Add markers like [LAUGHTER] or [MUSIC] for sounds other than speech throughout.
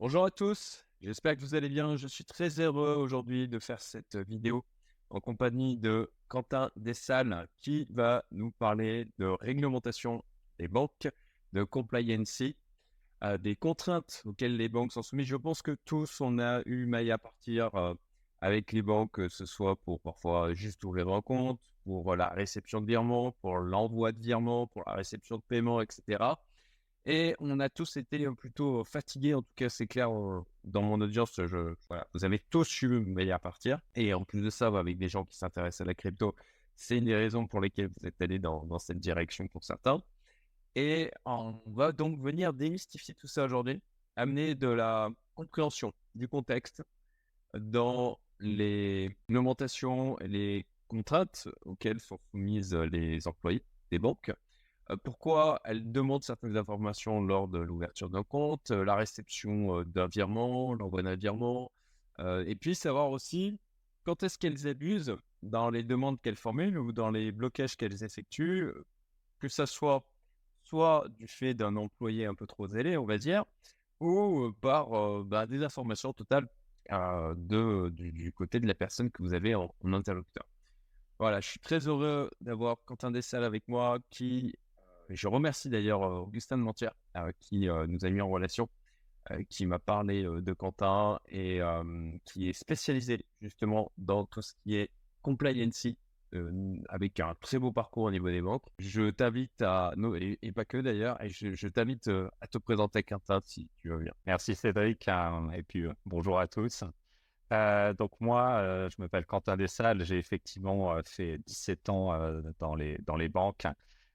Bonjour à tous, j'espère que vous allez bien. Je suis très heureux aujourd'hui de faire cette vidéo en compagnie de Quentin Dessalles qui va nous parler de réglementation des banques, de compliance, euh, des contraintes auxquelles les banques sont soumises. Je pense que tous, on a eu maille à partir euh, avec les banques, que ce soit pour parfois juste ouvrir un compte, pour la réception de virements, pour l'envoi de virements, pour la réception de paiements, etc. Et on a tous été plutôt fatigués, en tout cas c'est clair dans mon audience, vous avez tous eu maille à partir. Et en plus de ça, avec des gens qui s'intéressent à la crypto, c'est une des raisons pour lesquelles vous êtes allés dans, cette direction pour certains. Et on va donc venir démystifier tout ça aujourd'hui, amener de la compréhension du contexte dans les augmentations et les contraintes auxquelles sont soumises les employés des banques euh, pourquoi elle demande certaines informations lors de l'ouverture d'un compte, euh, la réception euh, d'un virement, l'envoi d'un virement, et puis savoir aussi quand est-ce qu'elles abusent dans les demandes qu'elles formulent ou dans les blocages qu'elles effectuent, que ça soit soit du fait d'un employé un peu trop zélé, on va dire, ou par bah, des informations totales du, côté de la personne que vous avez en, en interlocuteur. Voilà, je suis très heureux d'avoir Quentin Dessal avec moi qui je remercie d'ailleurs euh, Augustin de Mentière euh, qui euh, nous a mis en relation, qui m'a parlé de Quentin et qui est spécialisé justement dans tout ce qui est compliance avec un très beau parcours au niveau des banques. Je t'invite à, et, pas que d'ailleurs, je, t'invite à te présenter Quentin si tu veux bien. Merci Cédric, hein, et puis bonjour à tous. donc moi, je m'appelle Quentin Dessalles, j'ai effectivement fait 17 ans dans, les, dans les banques.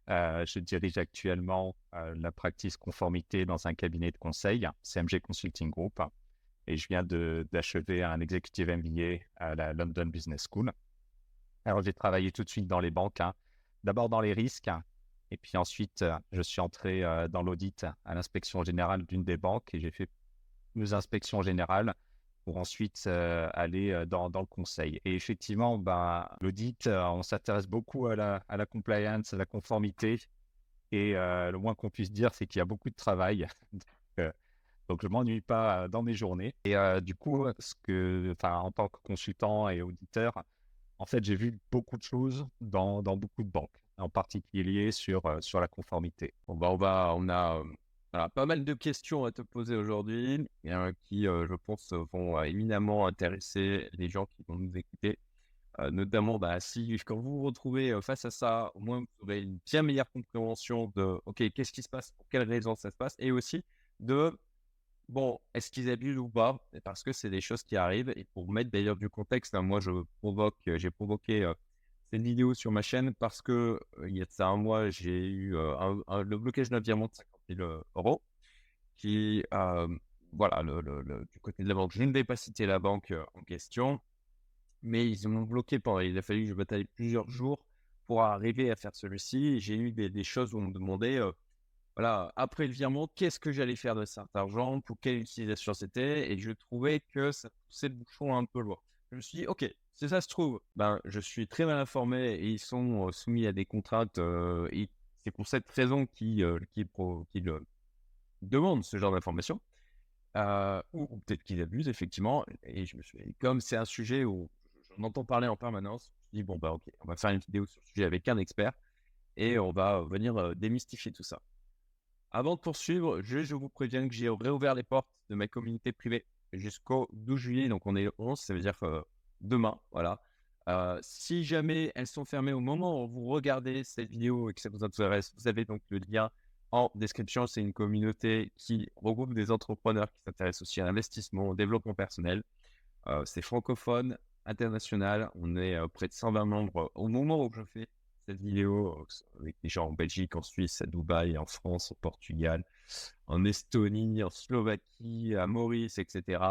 Euh, je dirige actuellement euh, la practice conformité dans un cabinet de conseil, CMG Consulting Group, et je viens d'achever un executive MBA à la London Business School. Alors, j'ai travaillé tout de suite dans les banques, hein. d'abord dans les risques, et puis ensuite, je suis entré euh, dans l'audit à l'inspection générale d'une des banques et j'ai fait deux inspections générales pour ensuite aller dans, le conseil. Et effectivement, ben, l'audit, on s'intéresse beaucoup à la, compliance, à la conformité. Et le moins qu'on puisse dire, c'est qu'il y a beaucoup de travail. [LAUGHS] donc, je ne m'ennuie pas dans mes journées. Et du coup, ce que, en tant que consultant et auditeur, en fait, j'ai vu beaucoup de choses dans, beaucoup de banques, en particulier sur, la conformité. Bah, on, va, on a pas mal de questions à te poser aujourd'hui, euh, qui, euh, je pense, vont euh, éminemment intéresser les gens qui vont nous écouter. notamment, bah, si quand vous vous retrouvez face à ça, au moins vous aurez une bien meilleure compréhension de, OK, qu'est-ce qui se passe, pour quelles raisons ça se passe, et aussi de, bon, est-ce qu'ils abusent ou pas, parce que c'est des choses qui arrivent. Et pour mettre d'ailleurs du contexte, hein, moi, je provoque, j'ai provoqué cette vidéo sur ma chaîne parce que il y a de ça un mois, j'ai eu le blocage d'un virement de euros, qui, euh, voilà, le, du côté de la banque, je ne vais pas citer la banque euh, en question, mais ils m'ont bloqué pendant, il a fallu que je bataille plusieurs jours pour arriver à faire celui-ci. J'ai eu des, choses où on me demandait, euh, voilà, après le virement, qu'est-ce que j'allais faire de cet argent, pour quelle utilisation c'était, et je trouvais que ça poussait le bouchon un peu loin. Je me suis dit, ok, si ça se trouve, ben, je suis très mal informé et ils sont soumis à des contraintes et c'est pour cette raison qu'ils euh, demandent ce genre d'informations. Euh, ou, peut-être qu'ils abusent, effectivement. Et comme c'est un sujet où j'en entends parler en permanence, je me dit, bon, bah, ok, on va faire une vidéo sur le sujet avec un expert et on va venir euh, démystifier tout ça. Avant de poursuivre, je, je vous préviens que j'ai réouvert les portes de ma communauté privée jusqu'au 12 juillet, donc on est le 11, ça veut dire demain, voilà. Euh, si jamais elles sont fermées au moment où vous regardez cette vidéo et que ça vous intéresse, vous avez donc le lien en description. C'est une communauté qui regroupe des entrepreneurs qui s'intéressent aussi à l'investissement, au développement personnel. Euh, c'est francophone, international. On est euh, près de 120 membres au moment où je fais cette vidéo avec des gens en Belgique, en Suisse, à Dubaï, en France, au Portugal, en Estonie, en Slovaquie, à Maurice, etc.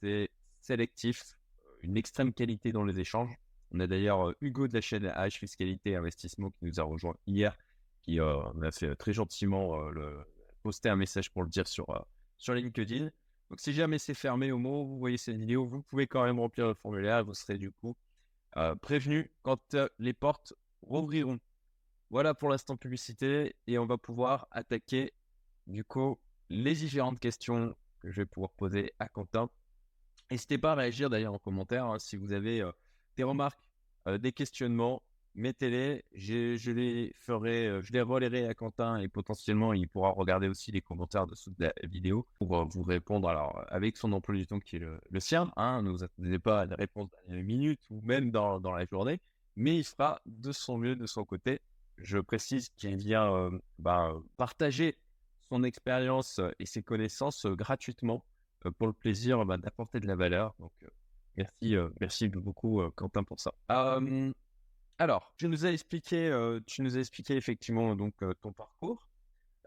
c'est sélectif une extrême qualité dans les échanges. On a d'ailleurs euh, Hugo de la chaîne H Fiscalité Investissement qui nous a rejoint hier, qui euh, a fait très gentiment euh, le, poster un message pour le dire sur, sur LinkedIn. Donc si jamais c'est fermé au moment où vous voyez cette vidéo, vous pouvez quand même remplir le formulaire et vous serez du coup prévenu quand les portes rouvriront. Voilà pour l'instant publicité et on va pouvoir attaquer du coup les différentes questions que je vais pouvoir poser à Quentin. N'hésitez pas à réagir d'ailleurs en commentaire hein, si vous avez des remarques, des questionnements mettez-les, je, les ferai, je les relayerai à Quentin et potentiellement il pourra regarder aussi les commentaires dessous de la vidéo pour vous répondre alors avec son emploi du temps qui est le, sien. Hein, ne vous attendez pas à des réponses dans une minute ou même dans, la journée, mais il fera de son mieux de son côté. Je précise qu'il vient bah, partager son expérience et ses connaissances gratuitement pour le plaisir bah, d'apporter de la valeur. Donc merci, merci beaucoup Quentin pour ça. Alors, tu nous as expliqué, euh, tu nous as expliqué effectivement donc euh, ton parcours.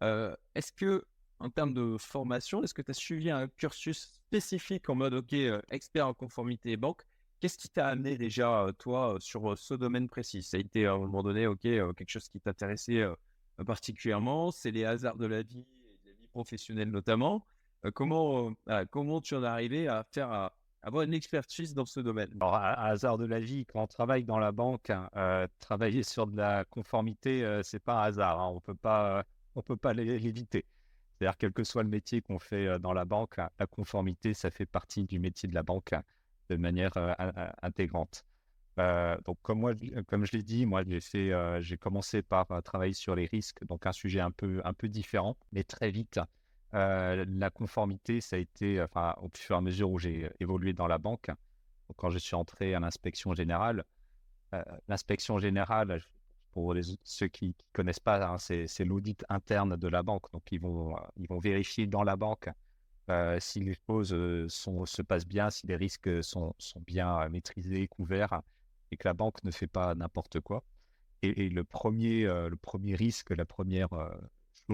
Euh, est-ce que, en termes de formation, est-ce que tu as suivi un cursus spécifique en mode OK, expert en conformité et banque? Qu'est-ce qui t'a amené déjà, toi, sur ce domaine précis? Ça a été à un moment donné, OK, quelque chose qui t'intéressait particulièrement C'est les hasards de la vie, de la vie professionnelle notamment. Comment, comment tu en es arrivé à avoir une expertise dans ce domaine? Alors, à, hasard de la vie, quand on travaille dans la banque, hein, euh, travailler sur de la conformité, euh, c'est pas un hasard. Hein. on peut pas, on peut pas l'éviter. C'est-à-dire, quel que soit le métier qu'on fait euh, dans la banque, hein, la conformité, ça fait partie du métier de la banque de manière intégrante. donc, comme moi, comme je l'ai dit, moi, j'ai commencé par travailler sur les risques, donc un sujet un peu, un peu différent, mais très vite. La conformité, ça a été, enfin, au fur et à mesure où j'ai évolué dans la banque, quand je suis entré à l'inspection générale, l'inspection générale, pour ceux qui ne connaissent pas, hein, c'est l'audit interne de la banque. Donc, ils vont, ils vont vérifier dans la banque si les choses se passent bien, si les risques sont, bien maîtrisés, couverts, et que la banque ne fait pas n'importe quoi. Et, le, premier, le premier risque, la première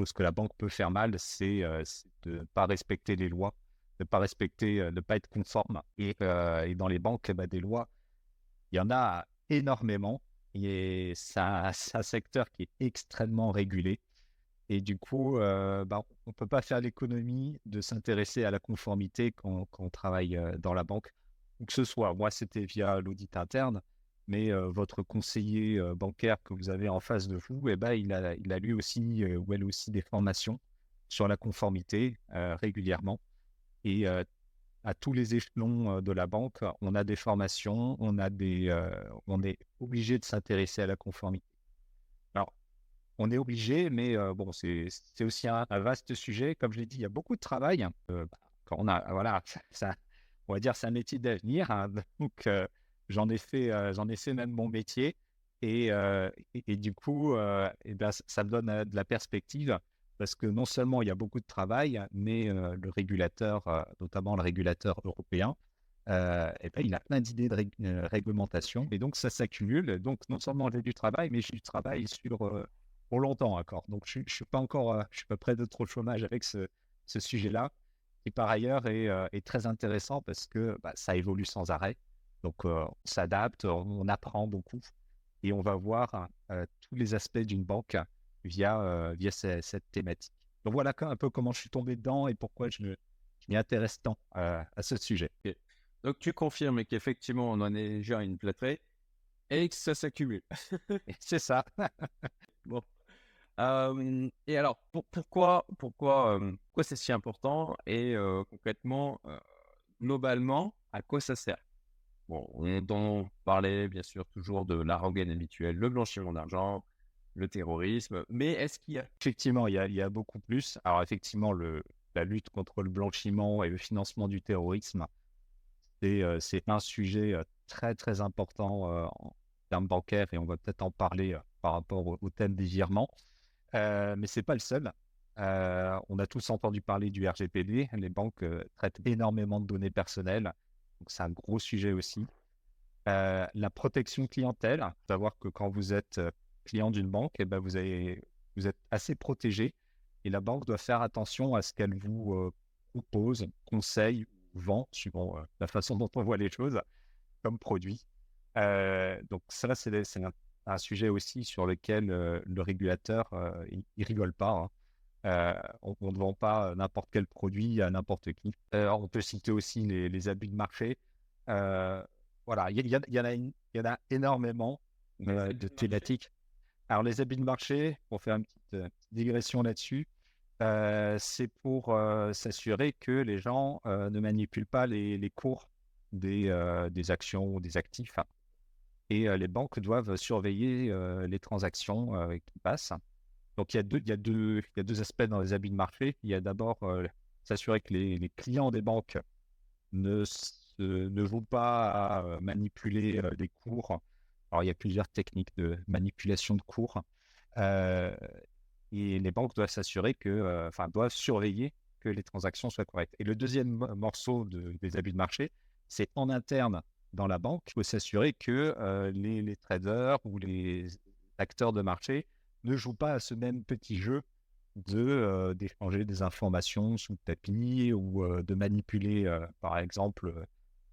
ce que la banque peut faire mal, c'est euh, de ne pas respecter les lois, de ne pas respecter, euh, de ne pas être conforme. Et, euh, dans les banques, bah, des lois, il y en a énormément. Et c'est un, secteur qui est extrêmement régulé. Et du coup, bah, on ne peut pas faire l'économie de s'intéresser à la conformité quand, quand, on travaille dans la banque. que ce soit, moi, c'était via l'audit interne, mais votre conseiller bancaire que vous avez en face de vous, eh ben, il, a, il a lui aussi ou elle aussi des formations sur la conformité régulièrement. Et à tous les échelons de la banque, on a des formations, on, a des, on est obligé de s'intéresser à la conformité. Alors, on est obligé, mais bon, c'est aussi un, vaste sujet. Comme je l'ai dit, il y a beaucoup de travail. Bah, quand on a, voilà, ça, on va dire, c'est un métier d'avenir. Hein, [LAUGHS] donc, j'en ai fait, euh, j'en ai fait même mon métier. Et, euh, et, du coup, euh, et ben, ça me donne de la perspective parce que non seulement il y a beaucoup de travail, mais le régulateur, notamment le régulateur européen, et ben, il a plein d'idées de réglementation. Et donc, ça s'accumule. Donc, non seulement j'ai du travail, mais j'ai du travail sur pour longtemps encore. Donc, je ne suis pas encore, je suis pas près de trop de chômage avec ce, sujet-là, qui par ailleurs est, est, très intéressant parce que bah, ça évolue sans arrêt. Donc, on s'adapte, on, apprend beaucoup et on va voir tous les aspects d'une banque via, via cette, thématique. Donc, voilà un peu comment je suis tombé dedans et pourquoi je, m'y intéresse tant à ce sujet. Donc, tu confirmes qu'effectivement, on en est déjà une plâtrée et que ça s'accumule. [LAUGHS] C'est ça. [LAUGHS] bon. et alors, pourquoi, pourquoi, pourquoi c'est si important et concrètement, globalement, à quoi ça sert? On entend parler, bien sûr, toujours de la habituelle, le blanchiment d'argent, le terrorisme, mais est-ce qu'il y a... Effectivement, il y a, beaucoup plus. Alors, effectivement, le, la lutte contre le blanchiment et le financement du terrorisme, c'est euh, un sujet euh, très, très important euh, en termes bancaires et on va peut-être en parler par rapport au, thème des virements. mais ce n'est pas le seul. on a tous entendu parler du RGPD. Les banques traitent énormément de données personnelles donc c'est un gros sujet aussi. Euh, la protection clientèle, savoir que quand vous êtes euh, client d'une banque, eh ben vous, êtes assez protégé et la banque doit faire attention à ce qu'elle vous euh, propose, conseille, vend, suivant la façon dont on voit les choses, comme produit. donc ça, c'est un, sujet aussi sur lequel le régulateur, il, rigole pas. Hein. On, ne vend pas n'importe quel produit à n'importe qui. on peut citer aussi les, abus de marché. voilà, il y, en a, y en a énormément de thématiques. Alors, les abus de marché, pour faire une petite, digression là-dessus, c'est pour s'assurer que les gens ne manipulent pas les, cours des, des, actions ou des actifs. Et les banques doivent surveiller les transactions qui passent. Donc il y, a deux, aspects dans les habits de marché. Il y a d'abord s'assurer que les, clients des banques ne, ne vont pas à manipuler les cours. Alors il y a plusieurs techniques de manipulation de cours. Et les banques doivent s'assurer que, euh, enfin, doivent surveiller que les transactions soient correctes. Et le deuxième morceau des abus de marché, c'est en interne dans la banque, il faut s'assurer que euh, les, traders ou les acteurs de marché ne jouent pas à ce même petit jeu de euh, d'échanger des informations sous le tapis ou de manipuler, par exemple,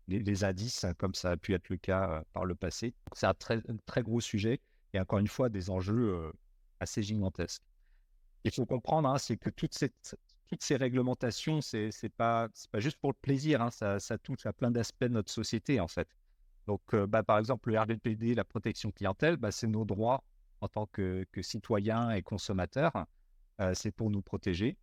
les, indices, hein, comme ça a pu être le cas par le passé. C'est un très, très gros sujet et encore une fois des enjeux assez gigantesques il faut comprendre, hein, c'est que toutes ces réglementations, c'est n'est pas, pas juste pour le plaisir, hein, ça, touche à plein d'aspects de notre société, en fait. Donc, euh, bah, par exemple, le RGPD, la protection clientèle, bah, c'est nos droits en tant que, citoyens et consommateurs. Euh, c'est pour nous protéger.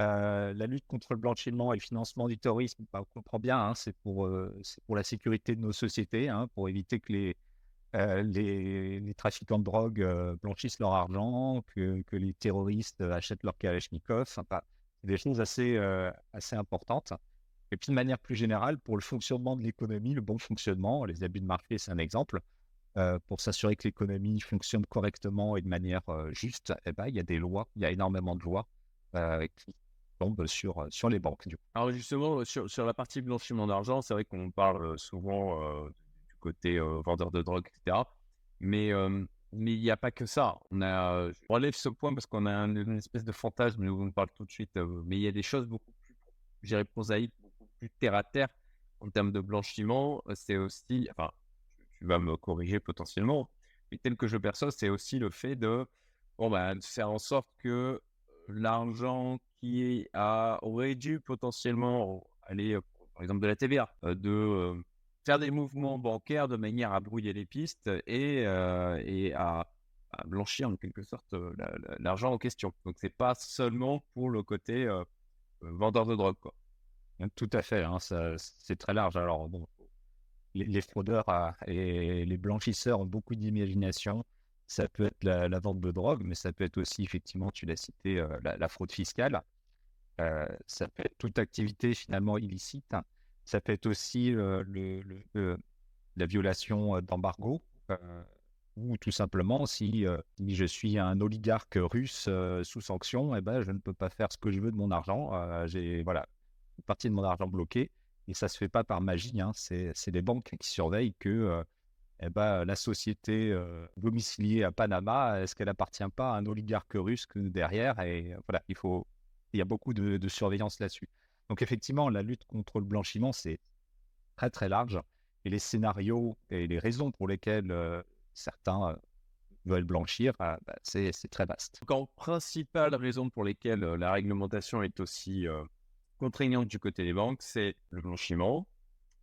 Euh, la lutte contre le blanchiment et le financement du terrorisme, bah, on comprend bien, hein, c'est pour, la sécurité de nos sociétés, pour éviter que les, euh, trafiquants de drogue euh, blanchissent leur argent, que, les terroristes achètent leur Kalachnikov. Enfin, des choses assez, euh, assez importantes. Et puis de manière plus générale, pour le fonctionnement de l'économie, le bon fonctionnement, les abus de marché, c'est un exemple. Pour s'assurer que l'économie fonctionne correctement et de manière juste, eh ben, il y a des lois, il y a énormément de lois qui tombent sur, sur les banques. Alors justement, sur, sur la partie blanchiment d'argent, c'est vrai qu'on parle souvent côté vendeur de drogue, etc. Mais mais il n'y a pas que ça. On a, je relève ce point parce qu'on a une espèce de fantasme, mais on parle tout de suite. mais il y a des choses beaucoup plus, prosaïques, beaucoup plus terre à terre en termes de blanchiment. C'est aussi, enfin, tu vas me corriger potentiellement, mais tel que je perçois, c'est aussi le fait de, bon, bah, de faire en sorte que l'argent qui a, aurait dû potentiellement aller, par exemple, de la TVA, de faire des mouvements bancaires de manière à brouiller les pistes et, euh, et à, blanchir en quelque sorte euh, l'argent en question. Donc c'est pas seulement pour le côté euh, vendeur de drogue. Quoi. Tout à fait, hein, c'est très large. Alors bon, les, fraudeurs et les blanchisseurs ont beaucoup d'imagination. Ça peut être la, vente de drogue, mais ça peut être aussi, effectivement, tu l'as cité, la, fraude fiscale. ça peut être toute activité finalement illicite ça peut être aussi le, la violation d'embargo ou tout simplement si, je suis un oligarque russe sous sanction, eh ben, je ne peux pas faire ce que je veux de mon argent. J'ai voilà, une partie de mon argent bloqué et ça ne se fait pas par magie. Hein. C'est les banques qui surveillent que eh ben, la société domiciliée à Panama, est-ce qu'elle appartient pas à un oligarque russe derrière Et voilà, il, faut, il y a beaucoup de surveillance là-dessus. Donc effectivement, la lutte contre le blanchiment, c'est très très large. Et les scénarios et les raisons pour lesquelles euh, certains euh, veulent blanchir, euh, bah, c'est très vaste. Donc en principale raison pour lesquelles la réglementation est aussi contraignante du côté des banques, c'est le blanchiment,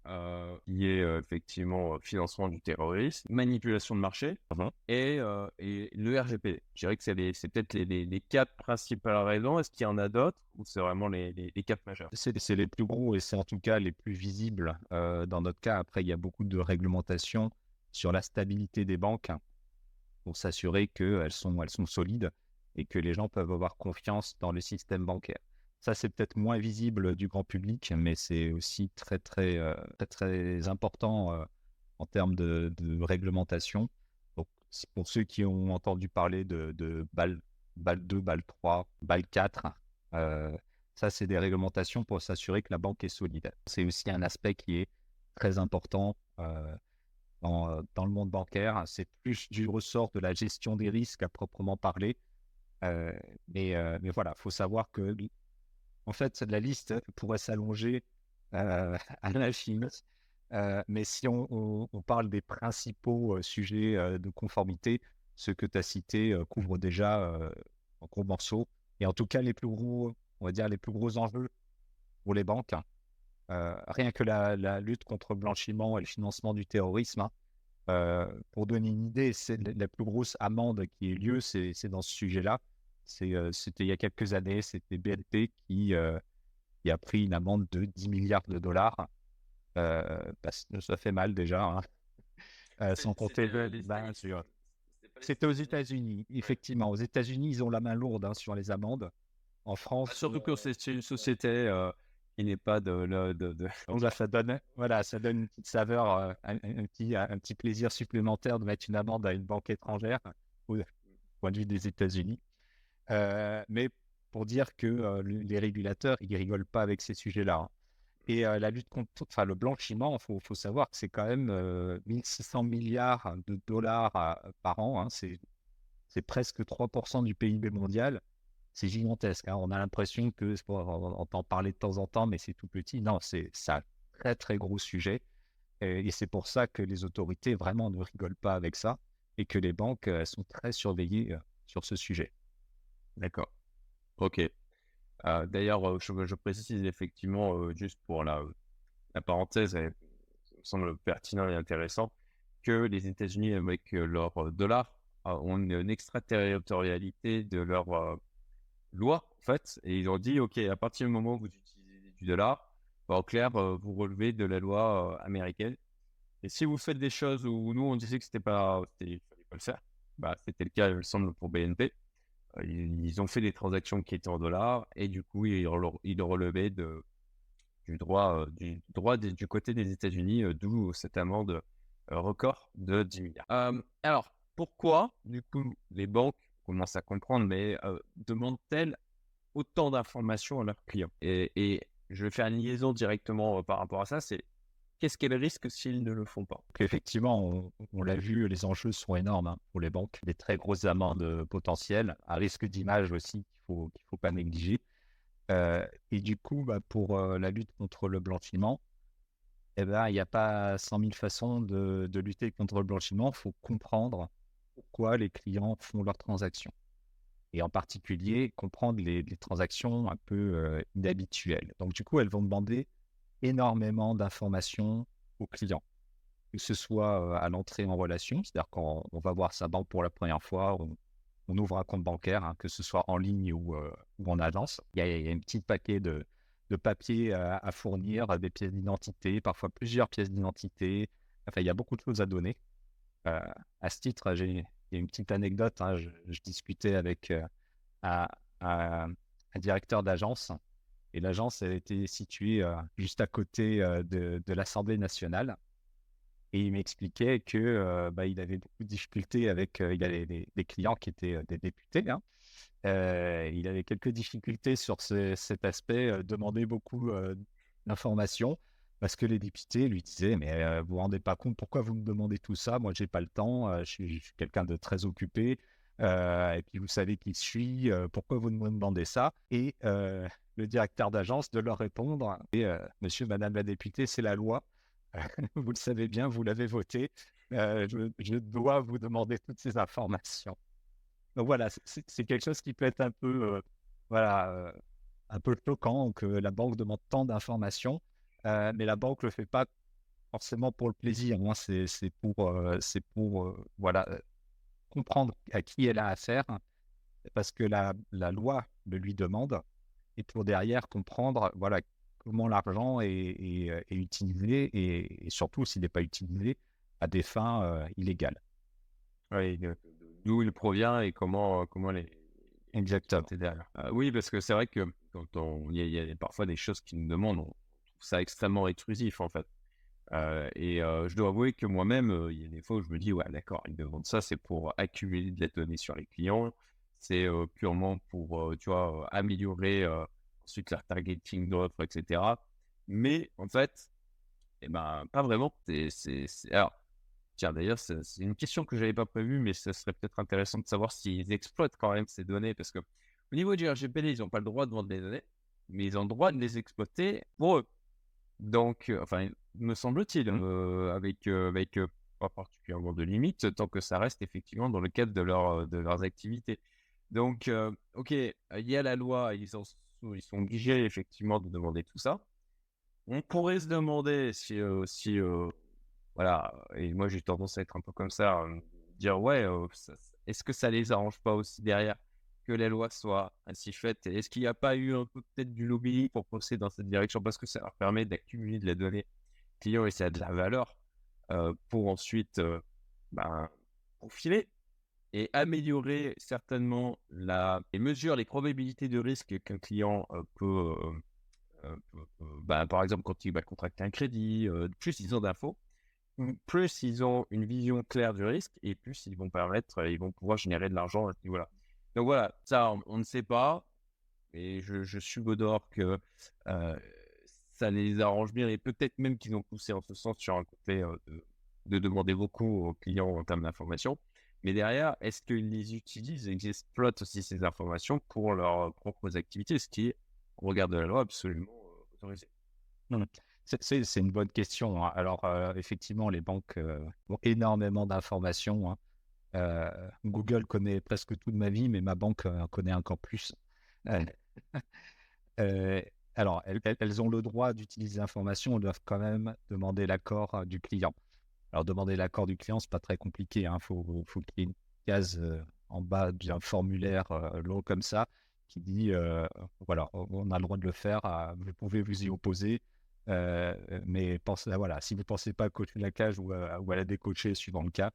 euh, qui est euh, effectivement financement du terrorisme, manipulation de marché mmh et, euh, et, le RGPD. Je dirais que c'est peut-être les, les, quatre principales raisons. Est-ce qu'il y en a d'autres ou c'est vraiment les, les, quatre majeurs C'est les plus gros et c'est en tout cas les plus visibles dans notre cas. Après, il y a beaucoup de réglementations sur la stabilité des banques pour s'assurer qu'elles sont, elles sont solides et que les gens peuvent avoir confiance dans le système bancaire. Ça, c'est peut-être moins visible du grand public, mais c'est aussi très, très, euh, très, très important euh, en termes de, réglementation. Donc, pour ceux qui ont entendu parler de, de BAL, 2, BAL 3, BAL 4, euh, ça, c'est des réglementations pour s'assurer que la banque est solide. C'est aussi un aspect qui est très important dans, dans, le monde bancaire. C'est plus du ressort de la gestion des risques à proprement parler. mais, mais voilà, il faut savoir que en fait, la liste pourrait s'allonger [LAUGHS] à l'infini. Mais si on, parle des principaux sujets de conformité, ceux que tu as cités couvrent déjà en gros morceaux. Et en tout cas, les plus gros, on va dire, les plus gros enjeux pour les banques, rien que la, lutte contre le blanchiment et le financement du terrorisme, hein, pour donner une idée, c'est la plus grosse amende qui ait lieu, c'est dans ce sujet-là. C'était il y a quelques années, c'était BNP qui, qui, a pris une amende de 10 milliards de dollars. parce que ça fait mal déjà, hein. sans compter les sûr. C'était aux États-Unis, effectivement. Aux États-Unis, ils ont la main lourde hein, sur les amendes. En France. Bah, surtout que c'est une société qui n'est pas de. de, de... [LAUGHS] ça donne, voilà, ça donne une petite saveur, un, petit, un petit plaisir supplémentaire de mettre une amende à une banque étrangère, au point de vue des États-Unis. Mais pour dire que les régulateurs, ils rigolent pas avec ces sujets-là. Hein. Et la lutte contre, enfin le blanchiment, il faut, savoir que c'est quand même 1600 milliards de dollars par an. Hein. c'est, c'est presque 3% du PIB mondial. C'est gigantesque. Hein. On a l'impression que, on entend parler de temps en temps, mais c'est tout petit. Non, c'est, un très très gros sujet. Et, c'est pour ça que les autorités vraiment ne rigolent pas avec ça et que les banques sont très surveillées sur ce sujet. D'accord. Ok. Euh, d'ailleurs, je, précise effectivement, juste pour la, parenthèse, ça me semble pertinent et intéressant, que les États-Unis, avec leur dollar, ont une, extraterritorialité de leur loi, en fait, et ils ont dit, OK, à partir du moment où vous utilisez du dollar, bah, en clair, vous relevez de la loi américaine. Et si vous faites des choses où nous, on disait que c'était pas, fallait pas le faire, bah, c'était le cas, il me semble, pour BNP. Ils ont fait des transactions qui étaient en dollars et du coup, ils, relevaient du droit, du, droit du côté des États-Unis, d'où cette amende record de 10 milliards. alors, pourquoi, du coup, les banques commencent à comprendre, mais demandent-elles autant d'informations à leurs clients? Et, et, je vais faire une liaison directement par rapport à ça, c'est qu'est-ce qu'elles risquent s'ils ne le font pas? Effectivement, on, l'a vu, les enjeux sont énormes hein, pour les banques. Des très grosses amendes potentielles, à risque d'image aussi qu'il ne faut pas négliger. Euh, et du coup, bah, pour euh, la lutte contre le blanchiment, eh ben, il n'y a pas 100 000 façons de, lutter contre le blanchiment. Il faut comprendre pourquoi les clients font leurs transactions. Et en particulier, comprendre les, transactions un peu euh, inhabituelles. Donc, du coup, elles vont demander énormément d'informations aux clients, que ce soit à l'entrée en relation, c'est-à-dire quand on va voir sa banque pour la première fois, on, ouvre un compte bancaire, hein, que ce soit en ligne ou, ou en agence. Il y, a, un petit paquet de, de papiers à, fournir, des pièces d'identité, parfois plusieurs pièces d'identité. Enfin, il y a beaucoup de choses à donner. à ce titre, j'ai une petite anecdote. Hein, je, discutais avec un, directeur d'agence et l'agence, elle était située euh, juste à côté euh, de, l'Assemblée nationale. Et il m'expliquait que euh, bah, il avait beaucoup de difficultés avec il avait des, clients qui étaient des députés. Hein. il avait quelques difficultés sur cet aspect, demandait beaucoup d'informations parce que les députés lui disaient mais vous vous rendez pas compte pourquoi vous me demandez tout ça? Moi j'ai pas le temps, je suis, suis quelqu'un de très occupé. et puis vous savez qui je suis, pourquoi vous me demandez ça? Et le directeur d'agence de leur répondre et, euh, Monsieur, Madame la députée, c'est la loi. [LAUGHS] vous le savez bien, vous l'avez voté. Euh, je, dois vous demander toutes ces informations. Donc voilà, c'est quelque chose qui peut être un peu, euh, voilà, un peu choquant que la banque demande tant d'informations, mais la banque le fait pas forcément pour le plaisir. Hein. c'est pour, c'est pour, voilà, comprendre à qui elle a affaire, parce que la loi le lui demande et pour derrière comprendre voilà, comment l'argent est, euh, utilisé et, surtout s'il n'est pas utilisé à des fins euh, illégales. Oui, d'où il provient et comment, euh, comment les. Exactement. oui, parce que c'est vrai que quand on, il y, a parfois des choses qui nous demandent, on trouve ça extrêmement intrusif en fait. et je dois avouer que moi-même, il y a des fois où je me dis, ouais, d'accord, ils demandent ça, c'est pour accumuler de la donnée sur les clients, c'est purement pour, tu vois, améliorer ensuite leur targeting d'offres, etc. Mais en fait, eh ben, pas vraiment. C'est, Alors, tiens, d'ailleurs, c'est une question que je n'avais pas prévue, mais ce serait peut-être intéressant de savoir s'ils exploitent quand même ces données, parce que au niveau du RGPD, ils n'ont pas le droit de vendre des données, mais ils ont le droit de les exploiter pour eux. Donc, enfin, me semble-t-il, mmh. avec, avec pas particulièrement de limites, tant que ça reste effectivement dans le cadre de, leur, de leurs activités. Donc, ok, il y a la loi, ils, sont, obligés effectivement de demander tout ça. On pourrait se demander si, si voilà, et moi j'ai tendance à être un peu comme ça, dire ouais, est-ce que ça les arrange pas aussi derrière que les lois soient ainsi faites? Est-ce qu'il n'y a pas eu un peu peut-être du lobby pour pousser dans cette direction? Parce que ça leur permet d'accumuler de la donnée client et ça a de la valeur pour ensuite ben, profiler et améliorer certainement la, les mesures, les probabilités de risque qu'un client peut, ben, par exemple, quand il va contracter un crédit, plus ils ont d'infos, plus ils ont une vision claire du risque et plus ils vont permettre, ils vont pouvoir générer de l'argent à ce niveau-là. Donc voilà, ça, on, ne sait pas, et je, je suis Godor que ça les arrange bien et peut-être même qu'ils ont poussé en ce sens sur un côté de, de, demander beaucoup aux clients en termes d'informations. Mais derrière, est-ce qu'ils les utilisent et qu'ils exploitent aussi ces informations pour leurs propres activités, ce qui est, au regard de la loi, absolument autorisé? C'est une bonne question. Hein. Alors, effectivement, les banques ont énormément d'informations. Hein. Google connaît presque toute ma vie, mais ma banque connaît encore plus. alors, elles, ont le droit d'utiliser l'information, elles doivent quand même demander l'accord du client. Alors, demander l'accord du client, c'est pas très compliqué. Il hein. faut, faut qu'il y ait une case en bas d'un formulaire long comme ça qui dit voilà, on a le droit de le faire, vous pouvez vous y opposer. mais pensez, voilà, si vous ne pensez pas coacher la cage ou, à la décoacher suivant le cas,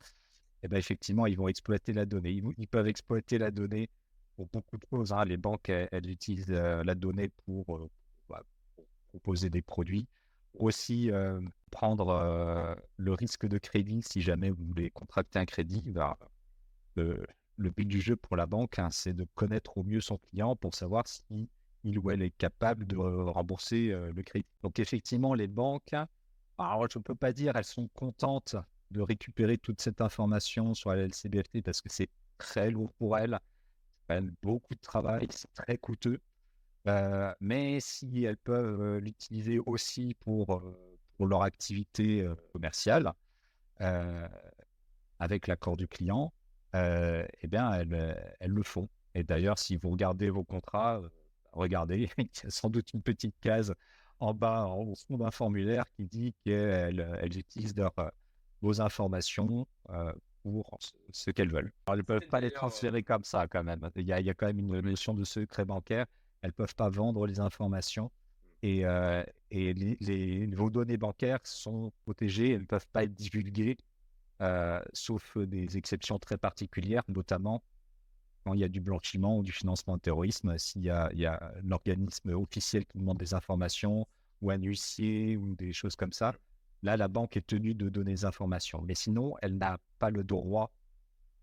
eh ben, effectivement, ils vont exploiter la donnée. Ils, peuvent exploiter la donnée pour beaucoup de choses. Hein. Les banques, elles, utilisent la donnée pour, bah, proposer des produits. Aussi, prendre le risque de crédit si jamais vous voulez contracter un crédit. Le, but du jeu pour la banque, hein, c'est de connaître au mieux son client pour savoir si ou elle est capable de rembourser le crédit. Donc effectivement, les banques, je ne peux pas dire elles sont contentes de récupérer toute cette information sur la LCBFT parce que c'est très lourd pour elles. C'est beaucoup de travail, c'est très coûteux. Euh, mais si elles peuvent euh, l'utiliser aussi pour, euh, pour leur activité commerciale, avec l'accord du client, eh bien, elles, elles, le font. Et d'ailleurs, si vous regardez vos contrats, regardez, [LAUGHS] il y a sans doute une petite case en bas, en fond d'un formulaire qui dit qu'elles elles utilisent leur, vos informations pour ce qu'elles veulent. Alors, elles ne peuvent pas les transférer comme ça quand même. Il y, a, il y a quand même une notion de secret bancaire. Elles ne peuvent pas vendre les informations et, et les, vos données bancaires sont protégées. Elles ne peuvent pas être divulguées, sauf des exceptions très particulières, notamment quand il y a du blanchiment ou du financement de terrorisme, s'il y a, il y a un organisme officiel qui demande des informations ou un huissier ou des choses comme ça, Là, la banque est tenue de donner des informations. Mais sinon, elle n'a pas le droit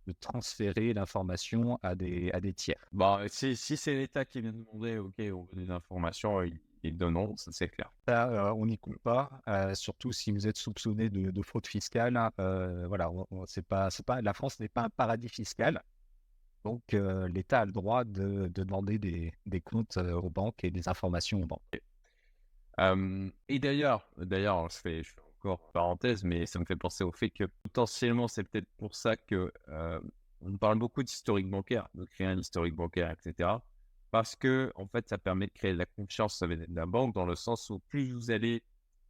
de transférer l'information à des, tiers. Bon, bah, si, c'est l'État qui vient demander, OK, on veut des informations, ils, ils donneront, ça c'est clair. Ça, euh, on n'y coule pas, euh, surtout si vous êtes soupçonné de, fraude fiscale. Hein, euh, voilà, c'est pas, c'est pas, la France n'est pas un paradis fiscal. Donc, l'État a le droit de, demander des, des, comptes aux banques et des informations aux banques. et d'ailleurs, d'ailleurs, je fais, je fais parenthèse, mais ça me fait penser au fait que potentiellement, c'est peut-être pour ça que on parle beaucoup d'historique bancaire, de créer un historique bancaire, etc. Parce que, en fait, ça permet de créer de la confiance avec la banque dans le sens où plus vous allez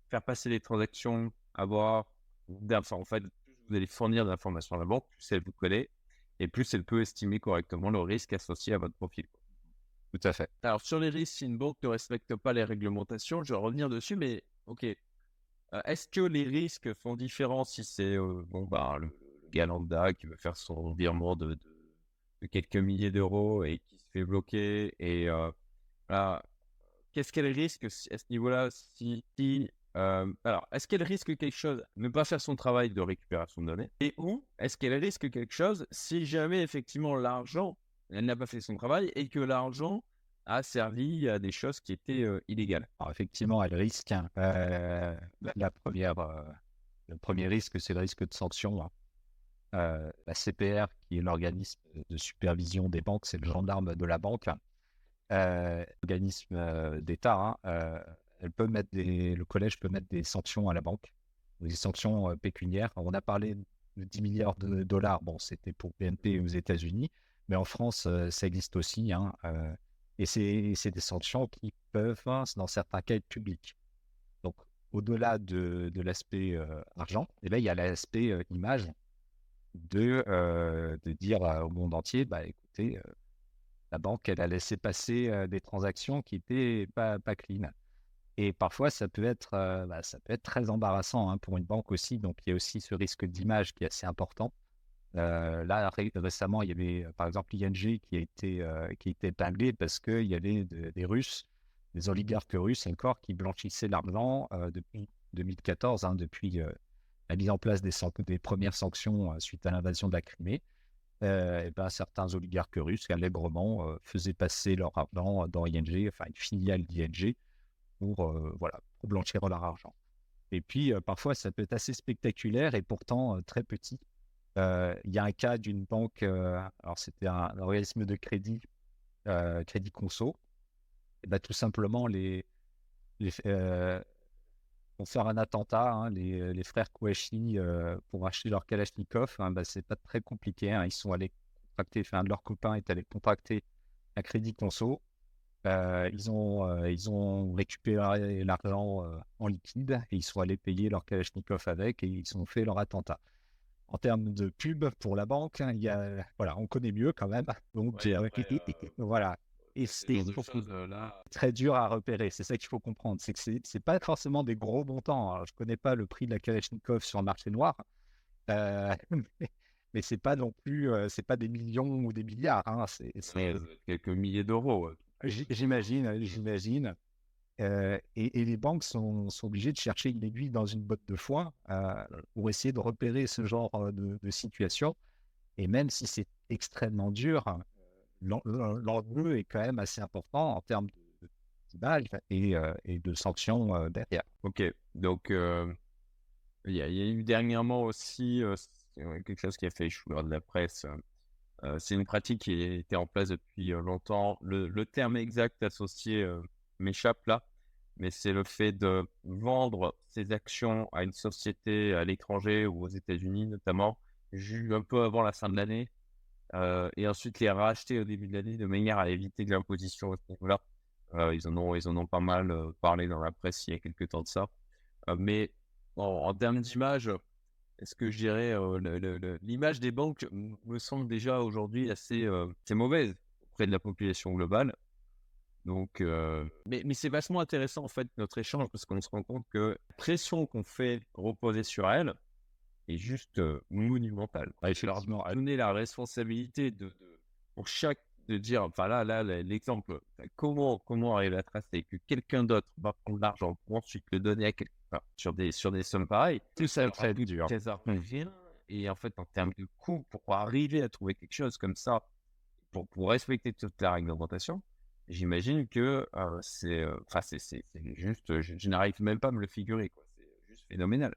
faire passer les transactions, avoir, enfin, en fait, plus vous allez fournir d'informations à la banque, plus elle vous connaît et plus elle peut estimer correctement le risque associé à votre profil. Tout à fait. Alors, sur les risques, si une banque ne respecte pas les réglementations, je vais revenir dessus, mais ok, est-ce que les risques font différent si c'est bon, bah, le, le qui veut faire son virement de, quelques milliers d'euros et qui se fait bloquer et qu'est-ce qu'elle risque à ce niveau-là si, alors est-ce qu'elle risque quelque chose ne pas faire son travail de récupération de données et où est-ce qu'elle risque quelque chose si jamais effectivement l'argent elle n'a pas fait son travail et que l'argent a servi à des choses qui étaient illégales? Alors effectivement, elle risque. Hein, la première, le premier risque, c'est le risque de sanction. Hein. La CPR, qui est l'organisme de supervision des banques, c'est le gendarme de la banque. L'organisme d'État, hein, elle peut mettre le collège peut mettre des sanctions à la banque, des sanctions pécuniaires. On a parlé de 10 milliards de dollars. Bon, c'était pour BNP aux États-Unis, mais en France, ça existe aussi. Hein, et c'est des sanctions qui peuvent, hein, dans certains cas, être publiques. Donc, au-delà de, de l'aspect argent, et eh ben, il y a l'aspect image de, de dire au monde entier, bah, écoutez, la banque, elle a laissé passer des transactions qui n'étaient pas, pas clean. Et parfois, ça peut être, bah, ça peut être très embarrassant hein, pour une banque aussi. Donc, il y a aussi ce risque d'image qui est assez important. là, récemment, il y avait par exemple l'ING qui a été, qui a été épinglé parce qu'il y avait des Russes, des oligarques russes encore, qui blanchissaient l'argent depuis 2014, hein, depuis la mise en place des, premières sanctions suite à l'invasion de la Crimée. et ben, certains oligarques russes, allègrement, faisaient passer leur argent dans ING, enfin une filiale d'ING, pour, voilà, pour blanchir leur argent. Et puis, parfois, ça peut être assez spectaculaire et pourtant très petit. Il y a un cas d'une banque, alors c'était un, organisme de crédit, Crédit Conso. Et ben, tout simplement, les pour faire un attentat, hein, les, les, frères Kouachi, pour acheter leur Kalachnikov, hein, bah, c'est pas très compliqué. Hein. Ils sont allés contracter, enfin, un de leurs copains est allé contracter un crédit conso. Euh, ils, ont, euh, ils ont récupéré l'argent euh, en liquide et ils sont allés payer leur Kalachnikov avec et ils ont fait leur attentat. En termes de pub pour la banque, il y a, voilà, on connaît mieux quand même. Donc, voilà. Et c'est très dur à repérer. C'est ça qu'il faut comprendre. C'est que c'est, c'est pas forcément des gros montants. je connais pas le prix de la Kalachnikov sur le marché noir. [LAUGHS] mais c'est pas non plus, c'est pas des millions ou des milliards. Hein. C'est, quelques milliers d'euros. J'imagine, j'imagine. Euh, et, les banques sont, sont, obligées de chercher une aiguille dans une botte de foin euh, pour essayer de repérer ce genre euh, de, situation. Et même si c'est extrêmement dur, l'enjeu est quand même assez important en termes d'image et, et, de sanctions derrière. Ok, donc il y, a eu dernièrement aussi quelque chose qui a fait échouer de la presse euh, c'est une pratique qui était en place depuis euh, longtemps. Le, terme exact associé euh, m'échappe là, mais c'est le fait de vendre ses actions à une société à l'étranger ou aux États-Unis notamment, un peu avant la fin de l'année, et ensuite les racheter au début de l'année de manière à éviter de l'imposition à niveau-là. ils, en ont, ils en ont pas mal parlé dans la presse il y a quelques temps de ça. mais en termes d'image, est-ce que je dirais l'image des banques me semble déjà aujourd'hui assez, mauvaise auprès de la population globale. Donc, mais, mais c'est vachement intéressant en fait notre échange parce qu'on se rend compte que la pression qu'on fait reposer sur elle est juste monumentale. Ah, effectivement, donner la responsabilité de, pour chaque de dire, enfin là, là, l'exemple, comment, comment arriver à tracer que quelqu'un d'autre va prendre l'argent pour ensuite le donner à quelqu'un sur des, sur des sommes pareilles, tout ça très dur. Mmh. Et en fait, en termes de coût, pour arriver à trouver quelque chose comme ça, pour, pour respecter toute la réglementation, j'imagine que c'est, enfin, c'est, juste, je, n'arrive même pas à me le figurer, quoi. C'est juste phénoménal.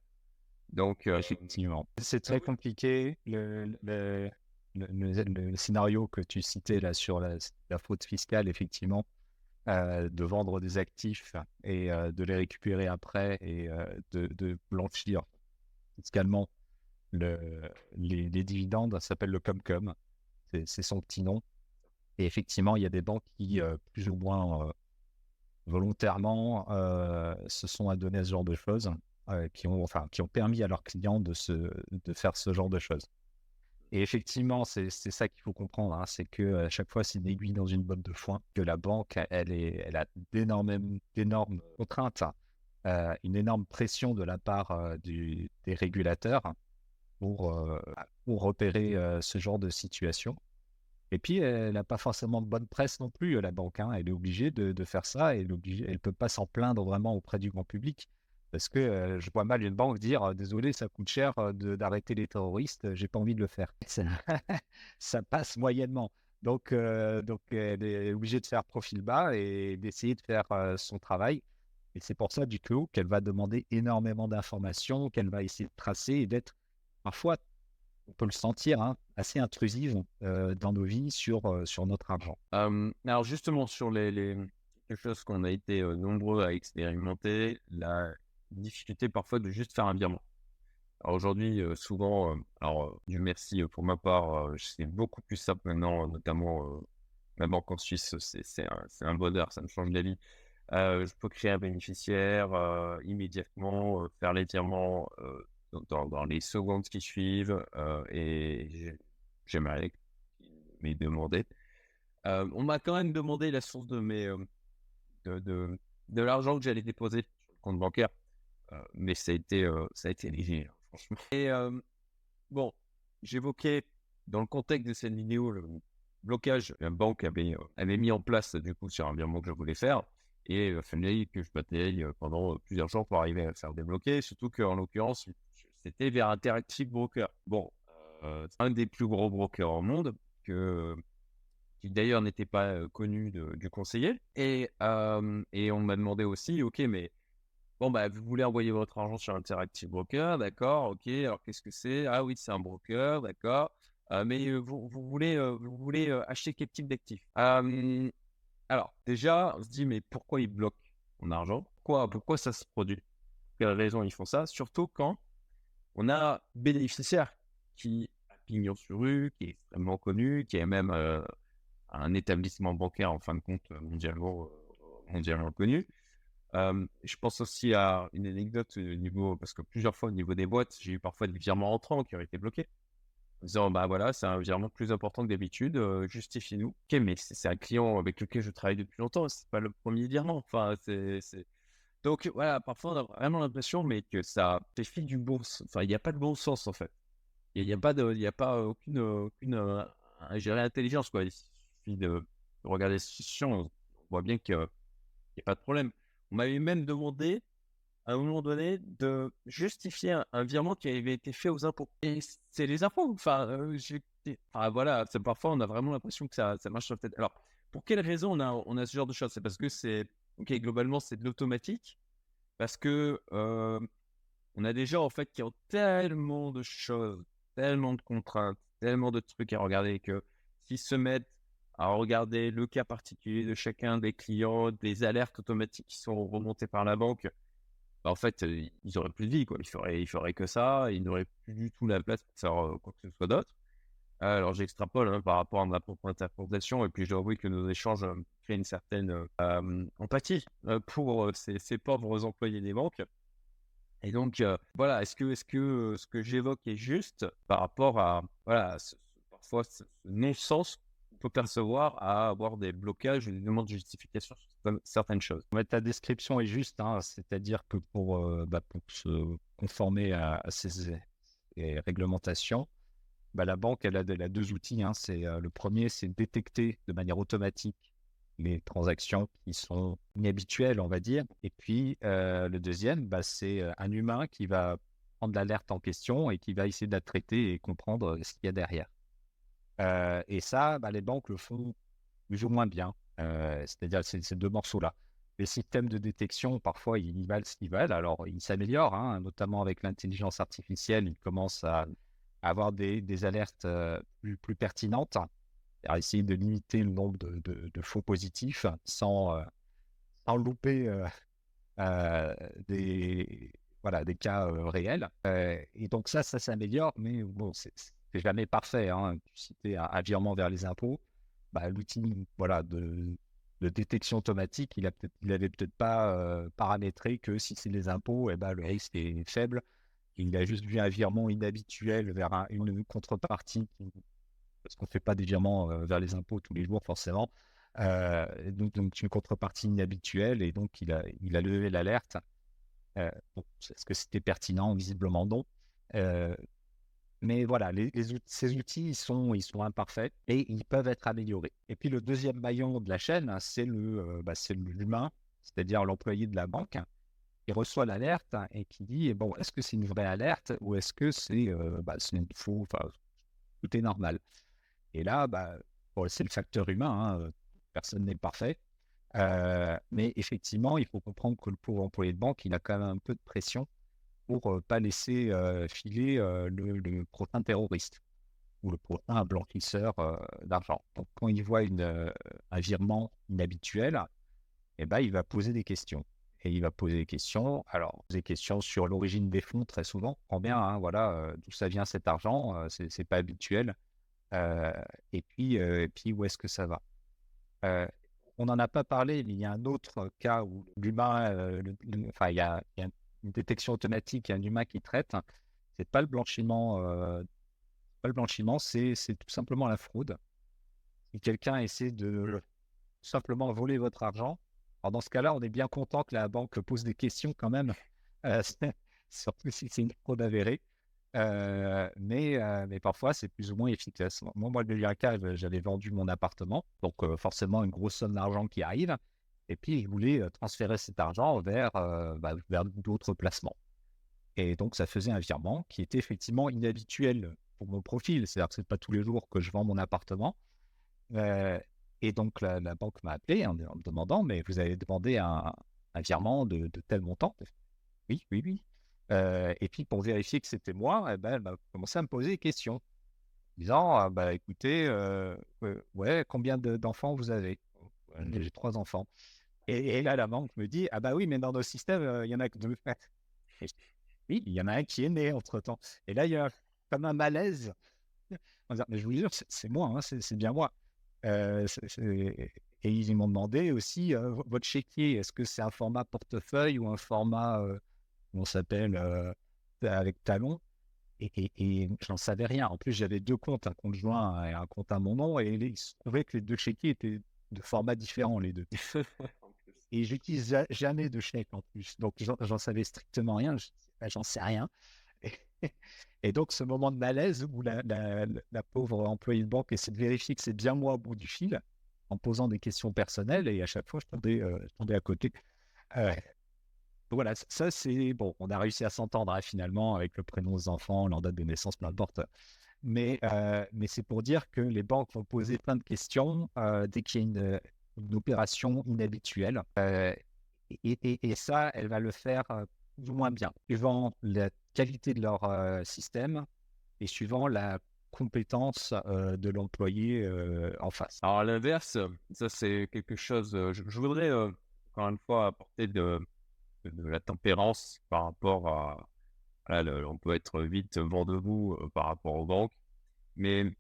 Donc, effectivement, c'est très compliqué. Le, le, le, scénario que tu citais là sur la, la fraude fiscale, effectivement, euh, de vendre des actifs et euh, de les récupérer après et euh, de, blanchir fiscalement le, les, dividendes, ça s'appelle le Comcom, c'est son petit nom. Et effectivement, il y a des banques qui, plus ou moins volontairement, se sont adonnées à ce genre de choses, qui, ont, enfin, qui ont permis à leurs clients de, se, de faire ce genre de choses. Et effectivement, c'est ça qu'il faut comprendre, hein, c'est que à chaque fois, c'est une aiguille dans une botte de foin, que la banque, elle, est, elle a d'énormes contraintes, hein, euh, une énorme pression de la part euh, du, des régulateurs pour, euh, pour repérer ce genre de situation. Et puis, elle n'a pas forcément de bonne presse non plus, la banque. Hein, elle est obligée de, de faire ça et elle ne peut pas s'en plaindre vraiment auprès du grand public. Parce que je vois mal une banque dire désolé, ça coûte cher d'arrêter les terroristes, j'ai pas envie de le faire. [LAUGHS] Ça, passe moyennement. Donc, donc, elle est obligée de faire profil bas et d'essayer de faire son travail. Et c'est pour ça, du coup, qu'elle va demander énormément d'informations, qu'elle va essayer de tracer et d'être parfois, on peut le sentir, hein, assez intrusive dans nos vies sur, sur notre argent. alors, justement, sur les, les... quelque chose qu'on a été nombreux à expérimenter, la difficulté parfois de juste faire un virement. Aujourd'hui, euh, souvent, euh, alors euh, Dieu merci pour ma part, c'est beaucoup plus simple maintenant, notamment ma banque en Suisse, c'est un, bonheur, ça me change la vie. je peux créer un bénéficiaire immédiatement, faire les virements dans, les secondes qui suivent et j'aimerais m'y demander. on m'a quand même demandé la source de l'argent que j'allais déposer sur le compte bancaire, mais ça a été ça a été léger, hein, franchement. [LAUGHS] Et bon, j'évoquais dans le contexte de cette vidéo le blocage qu'une banque avait, avait mis en place du coup sur un virement que je voulais faire et fallait que je bataille pendant plusieurs jours pour arriver à faire débloquer, surtout qu'en l'occurrence, c'était vers Interactive Broker. Bon, euh, un des plus gros brokers au monde, que, qui d'ailleurs n'était pas connu du conseiller. Et, et on m'a demandé aussi, ok, mais bon, bah, vous voulez envoyer votre argent sur Interactive Broker, d'accord, ok, alors qu'est-ce que c'est? Ah oui, c'est un broker, d'accord. mais vous, vous, voulez, vous voulez acheter quel type d'actifs? Alors, déjà, on se dit, mais pourquoi ils bloquent mon argent? Pourquoi, pourquoi ça se produit? Quelle raison ils font ça? Surtout quand on a bénéficiaire qui a pignon sur rue, qui est extrêmement connu, qui est même euh, un établissement bancaire, en fin de compte, mondialement, euh, mondialement connu. Je pense aussi à une anecdote au niveau, parce que plusieurs fois au niveau des boîtes, j'ai eu parfois des virements entrants qui ont été bloqués en disant bah voilà, c'est un virement plus important que d'habitude, justifie-nous. Ok, mais c'est un client avec lequel je travaille depuis longtemps, c'est pas le premier virement. Enfin, c'est. Donc voilà, parfois on a vraiment l'impression, mais que ça fait fi du bon Enfin, il n'y a pas de bon sens en fait. Il n'y a, pas de, y a pas aucune, aucune euh, intelligence quoi. Il suffit de, regarder situation, on voit bien qu'il n'y a pas de problème. On m'avait même demandé à un moment donné de justifier un, virement qui avait été fait aux impôts. Et c'est les impôts. Enfin, euh, voilà, parfois on a vraiment l'impression que ça, ça marche sur la tête. Alors, pour quelle raison on a, on a ce genre de choses? C'est parce que c'est, ok, globalement, c'est de l'automatique. Parce que euh, on a des gens en fait qui ont tellement de choses, tellement de contraintes, tellement de trucs à regarder que s'ils se mettent à regarder le cas particulier de chacun des clients, des alertes automatiques qui sont remontées par la banque, bah, en fait, ils auraient plus de vie, quoi. Ils feraient, ils feraient que ça, ils n'auraient plus du tout la place pour faire quoi que ce soit d'autre. Alors, j'extrapole hein, par rapport à ma propre interprétation, et puis je dois avouer que nos échanges créent une certaine empathie pour ces, pauvres employés des banques. Et donc, voilà, est-ce que, est -ce que ce que j'évoque est juste par rapport à, voilà, parfois ce non-sens peut percevoir à avoir des blocages et des demandes de justification sur certaines choses. ta description est juste, hein, c'est-à-dire que pour, euh, bah, pour, se conformer à, ces, réglementations, bah, la banque a, deux outils. Hein, euh, le premier, c'est détecter de manière automatique les transactions qui sont inhabituelles, on va dire. Et puis, euh, le deuxième, bah, c'est un humain qui va prendre l'alerte en question et qui va essayer de la traiter et comprendre ce qu'il y a derrière. Euh, et ça, bah, les banques le font plus ou moins bien. Euh, c'est-à-dire ces, deux morceaux-là. Les systèmes de détection, parfois, ils valent ce qu'ils valent. Alors, ils s'améliorent, hein, notamment avec l'intelligence artificielle. Ils commencent à, avoir des, alertes euh, plus, plus, pertinentes, à essayer de limiter le nombre de, faux positifs sans, sans louper des, des cas réels. et donc ça, ça s'améliore, mais bon, c'est jamais parfait. Hein. Tu citais un, virement vers les impôts. Bah, L'outil voilà, de, détection automatique, il n'avait peut-être pas euh, paramétré que si c'est les impôts, eh ben, le risque est faible. Il a juste vu un virement inhabituel vers une contrepartie, parce qu'on ne fait pas des virements euh, vers les impôts tous les jours forcément. Euh, donc, une contrepartie inhabituelle, et donc il a levé l'alerte. Est-ce que c'était pertinent? Visiblement non. Mais voilà, ces outils, ils sont, imparfaits et ils peuvent être améliorés. Et puis le deuxième maillon de la chaîne, hein, c'est le, euh, bah, l'humain, c'est-à-dire l'employé de la banque qui reçoit l'alerte et qui dit bon, est-ce que c'est une vraie alerte ou est-ce que c'est euh, bah, une faux, tout est normal. Et là, bah, c'est le facteur humain, hein, personne n'est parfait. Euh, mais effectivement, il faut comprendre que le pauvre employé de banque, il a quand même un peu de pression pour pas laisser filer le, prochain terroriste ou le prochain blanchisseur d'argent. Donc, quand il voit une, un virement inhabituel, eh ben, il va poser des questions. Et il va poser des questions. Alors, des questions sur l'origine des fonds, très souvent. Prends bien, hein, voilà, d'où ça vient cet argent, c'est, c'est pas habituel. et, puis, et puis, où est-ce que ça va? On n'en a pas parlé, mais il y a un autre cas où l'humain, enfin, il il y a une détection automatique et un humain qui traite, c'est pas le blanchiment, euh, pas le blanchiment, c'est tout simplement la fraude. si quelqu'un essaie de simplement voler votre argent, dans ce cas-là, on est bien content que la banque pose des questions quand même, euh, [LAUGHS] surtout si c'est une fraude avérée. Euh, mais, euh, mais parfois, c'est plus ou moins efficace. Moi, moi, le cas, j'avais vendu mon appartement, donc forcément une grosse somme d'argent qui arrive. Et puis, il voulait transférer cet argent vers, bah, vers d'autres placements. Et donc, ça faisait un virement qui était effectivement inhabituel pour mon profil. C'est-à-dire que ce n'est pas tous les jours que je vends mon appartement. et donc, la, banque m'a appelé en, me demandant Mais vous avez demandé un, un virement de, de, tel montant? Oui, oui, oui. et puis, pour vérifier que c'était moi, eh ben, elle m'a commencé à me poser des questions. Disant «Ah, bah, Écoutez, ouais, combien d'enfants vous avez? J'ai trois enfants. Et, là, la banque me dit Ah bah oui, mais dans nos systèmes, il y en a que deux. [LAUGHS] oui, il y en a un qui est né entre temps. Et là, il y a comme un malaise. mais je vous jure, c'est moi, hein, c'est bien moi. et ils m'ont demandé aussi votre chéquier, est-ce que c'est un format portefeuille ou un format, on s'appelle, avec talon et, et, je n'en savais rien. En plus, j'avais deux comptes, un compte joint et un compte à mon nom, et il se trouvait que les deux chéquiers étaient de formats différents, les deux. [LAUGHS] Et j'utilise jamais de chèque en plus. Donc, j'en savais strictement rien. Bah, j'en sais rien. [LAUGHS] Et, donc, ce moment de malaise où la, pauvre employée de banque essaie de vérifier que c'est bien moi au bout du fil en posant des questions personnelles et à chaque fois, je tombais, euh, à côté. Euh, voilà, ça c'est bon. On a réussi à s'entendre hein, finalement avec le prénom des enfants, leur date de naissance, peu importe. Mais, euh, mais c'est pour dire que les banques vont poser plein de questions dès qu'il y a une, une opération inhabituelle. Euh, et, ça, elle va le faire euh, plus ou moins bien, suivant la qualité de leur euh, système et suivant la compétence de l'employé en face. Alors à l'inverse, ça c'est quelque chose, je, voudrais encore une fois apporter de, la tempérance par rapport à, on peut être vite vent debout par rapport aux banques, mais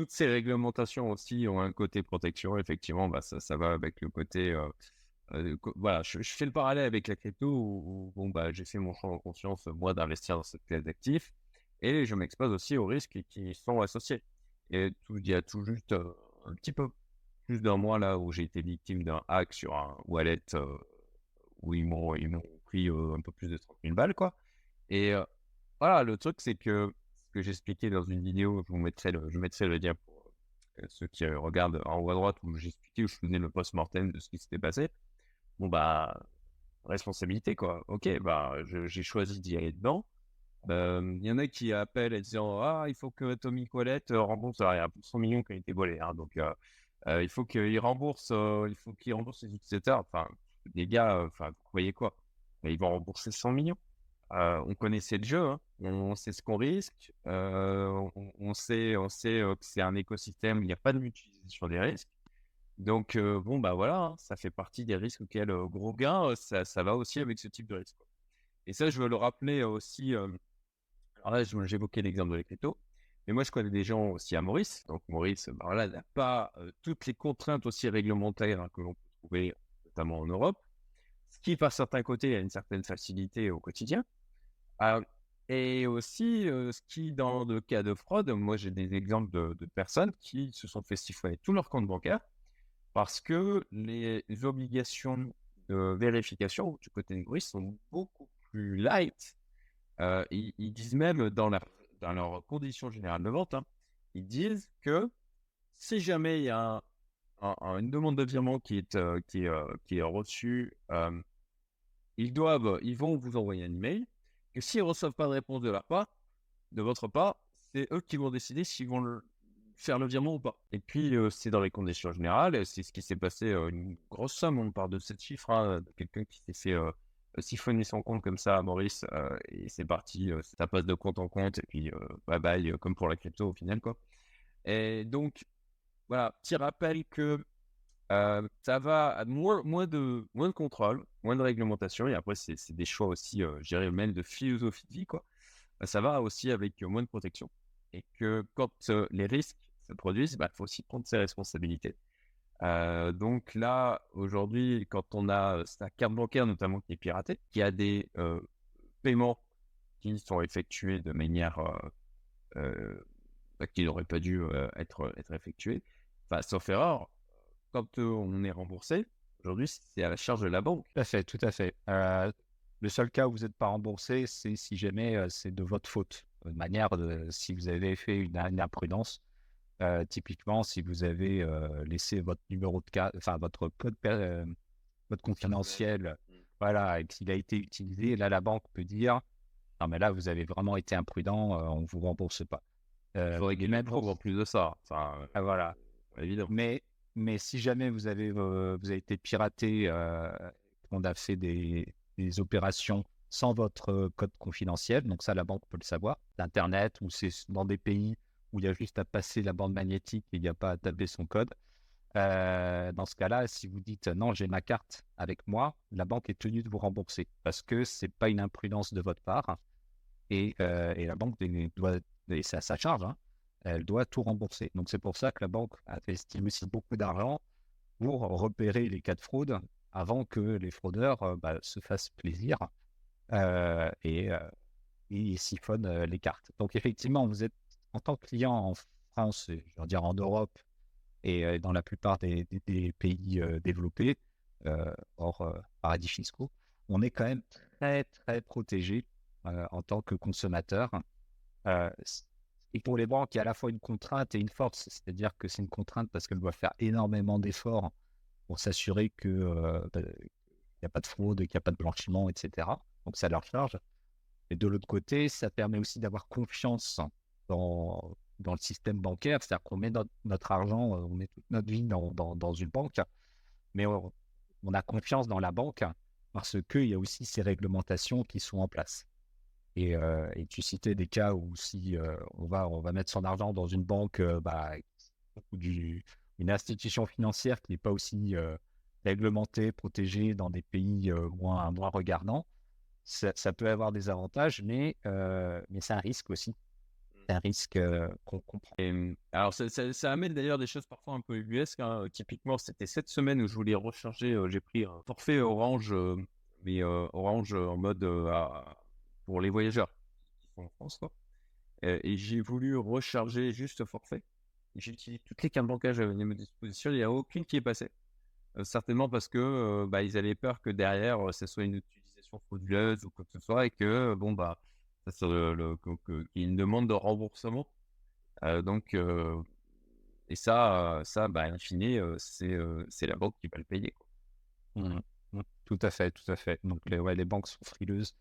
toutes ces réglementations aussi ont un côté protection. Effectivement, bah, ça, va avec le côté. Euh, euh, voilà, je, fais le parallèle avec la crypto où, bon, bah, j'ai fait mon champ de conscience, moi, d'investir dans cette classe d'actifs et je m'expose aussi aux risques qui sont associés. Et il y a tout juste euh, un petit peu plus d'un mois là où j'ai été victime d'un hack sur un wallet où ils m'ont pris un peu plus de 30 000 balles, quoi. Et voilà, le truc, c'est que que j'expliquais dans une vidéo, je vous mettrai le, je mettrai le lien pour euh, ceux qui euh, regardent en haut à droite où j'expliquais, où je faisais le post-mortem de ce qui s'était passé. Bon, bah, responsabilité, quoi. Ok, bah, j'ai choisi d'y aller dedans. Il y en a qui appellent en disant Ah, il faut que Tommy Colette rembourse. Alors, il y a 100 millions qui ont été volés. Hein, donc, euh, il faut qu'il rembourse, il faut qu'il rembourse les utilisateurs. Enfin, les gars, enfin, vous croyez quoi? Ils vont rembourser 100 millions. Euh, on connaissait le jeu, hein. on sait ce qu'on risque, euh, on, sait, on sait que c'est un écosystème, il n'y a pas de mutualisation des risques. Donc, bon, bah voilà, hein, ça fait partie des risques auxquels, gros gain, ça, va aussi avec ce type de risque. Et ça, je veux le rappeler aussi. alors là, j'évoquais l'exemple de l'écriteau, mais moi, je connais des gens aussi à Maurice. Donc, Maurice, bah voilà, n'a pas toutes les contraintes aussi réglementaires hein, que l'on peut trouver, notamment en Europe. Ce qui, par certains côtés, a une certaine facilité au quotidien. Et aussi, ce qui, dans le cas de fraude, moi j'ai des exemples de, personnes qui se sont fait siphonner tous leurs comptes bancaires parce que les obligations de vérification du côté des bruits sont beaucoup plus light. ils, disent même dans, la, dans leurs conditions générales de vente, hein, ils disent que si jamais il y a une demande de virement qui est, qui est reçue, ils doivent, ils vont vous envoyer un email que s'ils ne reçoivent pas de réponse de leur part, de votre part, c'est eux qui vont décider s'ils vont faire le virement ou pas. Et puis, euh, c'est dans les conditions générales, c'est ce qui s'est passé, euh, une grosse somme, on parle de 7 chiffres, hein, quelqu'un qui s'est fait euh, siphonner son compte comme ça à Maurice, et c'est parti, ça passe de compte en compte, et puis bye bye, comme pour la crypto au final, quoi. Et donc, voilà, petit rappel que ça va moins, moins, de, moins de contrôle, moins de réglementation. Et après, c'est des choix aussi, euh, je même de philosophie de vie. Quoi. Bah, ça va aussi avec moins de protection. Et que quand les risques se produisent, il bah, faut aussi prendre ses responsabilités. donc là, aujourd'hui, quand on a sa carte bancaire notamment qui est piratée, qui a des paiements qui sont effectués de manière qui n'aurait pas dû être, être effectué. Enfin, sauf erreur, quand on est remboursé, aujourd'hui, c'est à la charge de la banque. Tout à fait, tout à fait. le seul cas où vous n'êtes pas remboursé, c'est si jamais c'est de votre faute. De manière, de, si vous avez fait une, imprudence, typiquement, si vous avez laissé votre numéro de carte, enfin votre code, votre confidentiel, mmh. voilà, et qu'il a été utilisé, là, la banque peut dire non, mais là, vous avez vraiment été imprudent, on ne vous rembourse pas. Il faudrait même en plus de ça. Enfin, ah, voilà. Évidemment. Mais mais si jamais vous avez, vous avez été piraté, euh, on a fait des, opérations sans votre code confidentiel, donc ça, la banque peut le savoir, d'Internet, ou c'est dans des pays où il y a juste à passer la bande magnétique et il n'y a pas à taper son code. Euh, dans ce cas-là, si vous dites non, j'ai ma carte avec moi, la banque est tenue de vous rembourser parce que c'est pas une imprudence de votre part et, euh, et la banque doit, et c'est à sa charge, hein, elle doit tout rembourser. Donc c'est pour ça que la banque estimé aussi beaucoup d'argent pour repérer les cas de fraude avant que les fraudeurs euh, bah, se fassent plaisir euh, et, euh, et, siphonnent les cartes. Donc effectivement, vous êtes en tant que client en France, je veux dire en Europe et dans la plupart des, pays développés, hors paradis fiscaux, on est quand même très très protégé en tant que consommateur. Et pour les banques, il y a à la fois une contrainte et une force. C'est-à-dire que c'est une contrainte parce qu'elle doit faire énormément d'efforts pour s'assurer qu'il euh, bah, n'y a pas de fraude, qu'il n'y a pas de blanchiment, etc. Donc ça leur charge. Et de l'autre côté, ça permet aussi d'avoir confiance dans, le système bancaire. C'est-à-dire qu'on met notre, argent, euh, on met toute notre vie dans, dans, une banque, mais on, on, a confiance dans la banque parce qu'il y a aussi ces réglementations qui sont en place. Euh, et, tu citais des cas où si euh, on, va, on va mettre son argent dans une banque euh, bah, ou une institution financière qui n'est pas aussi réglementée, protégée dans des pays moins, moins regardants, ça, peut avoir des avantages, mais, mais c'est un risque aussi. C'est un risque qu'on comprend. Mmh, alors, ça, ça, amène d'ailleurs des choses parfois un peu ubuesques. Hein. Typiquement, c'était cette semaine où je voulais recharger. j'ai pris un forfait Orange, mais Orange en mode pour les voyageurs en France. Quoi. et j'ai voulu recharger juste forfait. J'ai utilisé toutes les cartes bancaires que j'avais à ma disposition. Il n'y a aucune qui est passée. certainement parce que bah, ils avaient peur que derrière, ce soit une utilisation frauduleuse ou quoi que ce soit et que, bon, bah, ça le, le, qu'il y ait une demande de remboursement. donc, et ça, ça bah, in fine, c'est, c'est la banque qui va le payer. Mmh mmh. Tout à fait, tout à fait. Donc, ouais, les banques sont frileuses.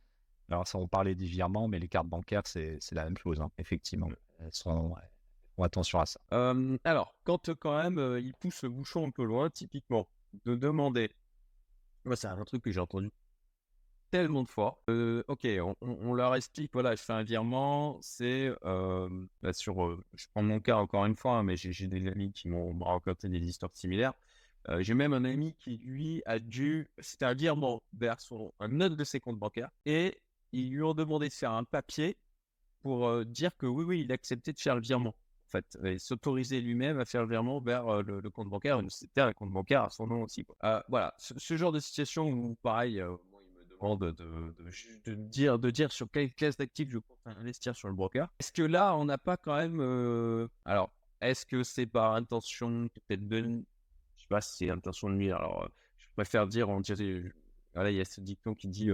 Alors, ça, on parlait des virements, mais les cartes bancaires, c'est la même chose, hein, effectivement. Elles sont, font attention à ça. alors, quand quand même ils poussent le bouchon un peu loin, typiquement, de demander. Moi, c'est un truc que j'ai entendu tellement de fois. ok, on, leur explique, voilà, je fais un virement, c'est bah, sur, je prends mon cas encore une fois, hein, mais j'ai des amis qui m'ont raconté des histoires similaires. j'ai même un ami qui, lui, a dû, c'était un virement vers son, un autre de ses comptes bancaires, et ils lui ont demandé de faire un papier pour dire que oui, oui, il acceptait de faire le virement. En fait, et s'autoriser lui-même à faire le virement vers le, compte bancaire. C'était un compte bancaire à son nom aussi. voilà, ce, genre de situation où, pareil, il me demande de, de, dire, de dire sur quelle classe d'actifs je compte investir sur le broker. Est-ce que là, on n'a pas quand même. Alors, est-ce que c'est par intention peut-être de. Je sais pas si c'est intention de nuire. Alors, je préfère dire, on dirait. Voilà, il y a ce dicton qui dit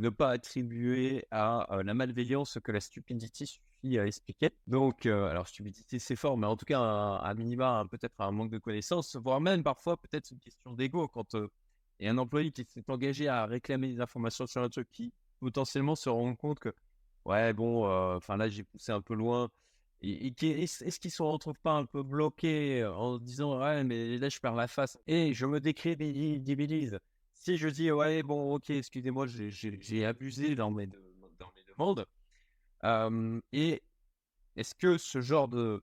ne pas attribuer à la malveillance que la stupidité suffit à expliquer. Donc, alors stupidité c'est fort, mais en tout cas, à minima, peut-être un manque de connaissances, voire même parfois peut-être une question d'ego quand il y a un employé qui s'est engagé à réclamer des informations sur un truc qui potentiellement se rend compte que, ouais, bon, enfin là j'ai poussé un peu loin. Est-ce qu'ils se retrouvent pas un peu bloqués en disant ouais mais là je perds la face et je me décrédibilise? Si je dis, ouais, bon, ok, excusez-moi, j'ai abusé dans mes, demandes, et est-ce que ce genre de,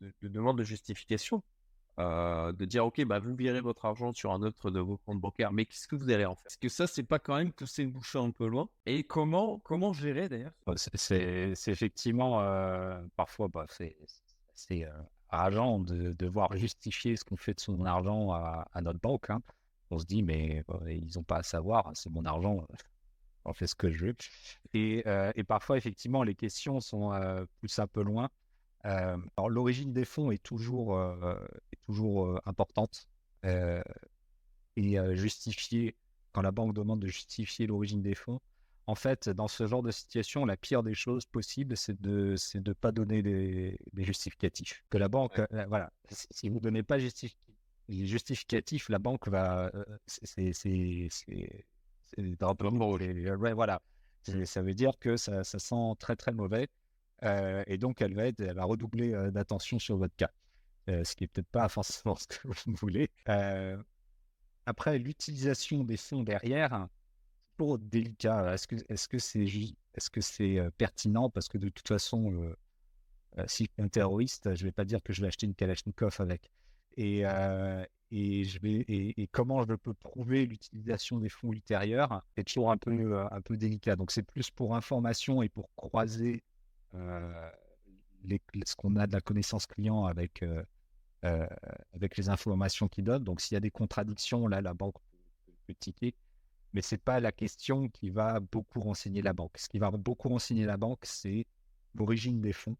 de, demande de justification, de dire, ok, bah, vous virez votre argent sur un autre de vos comptes bancaires, mais qu'est-ce que vous allez en faire? Est-ce que ça, c'est pas quand même que c'est une bouche un peu loin. Et comment, comment gérer d'ailleurs? C'est effectivement, parfois, bah, c'est rageant de devoir justifier ce qu'on fait de son argent à, à notre banque. Hein on se dit, mais ils n'ont pas à savoir, c'est mon argent, [LAUGHS] on fait ce que je veux. Et, parfois, effectivement, les questions sont poussées un peu loin. alors l'origine des fonds est toujours, est toujours importante et justifiée quand la banque demande de justifier l'origine des fonds. En fait, dans ce genre de situation, la pire des choses possibles, c'est de ne de pas donner des, justificatifs. Que la banque, voilà, si vous ne donnez pas les justificatifs, la banque va, c'est voilà. Ça veut dire que ça, ça, sent très très mauvais et donc elle va, être, elle va redoubler d'attention sur votre cas, ce qui est peut-être pas [LAUGHS] forcément ce que vous voulez. après, l'utilisation des fonds derrière, toujours délicat. Est-ce que c'est est-ce que c'est pertinent? Parce que de toute façon, si je suis un terroriste, je vais pas dire que je vais acheter une Kalachnikov avec. Et, et, je vais, et, comment je peux prouver l'utilisation des fonds ultérieurs, c'est toujours un peu, un peu délicat. Donc c'est plus pour information et pour croiser les, ce qu'on a de la connaissance client avec, avec les informations qu'il donne. Donc s'il y a des contradictions, là, la banque peut, tiquer. Mais ce n'est pas la question qui va beaucoup renseigner la banque. Ce qui va beaucoup renseigner la banque, c'est l'origine des fonds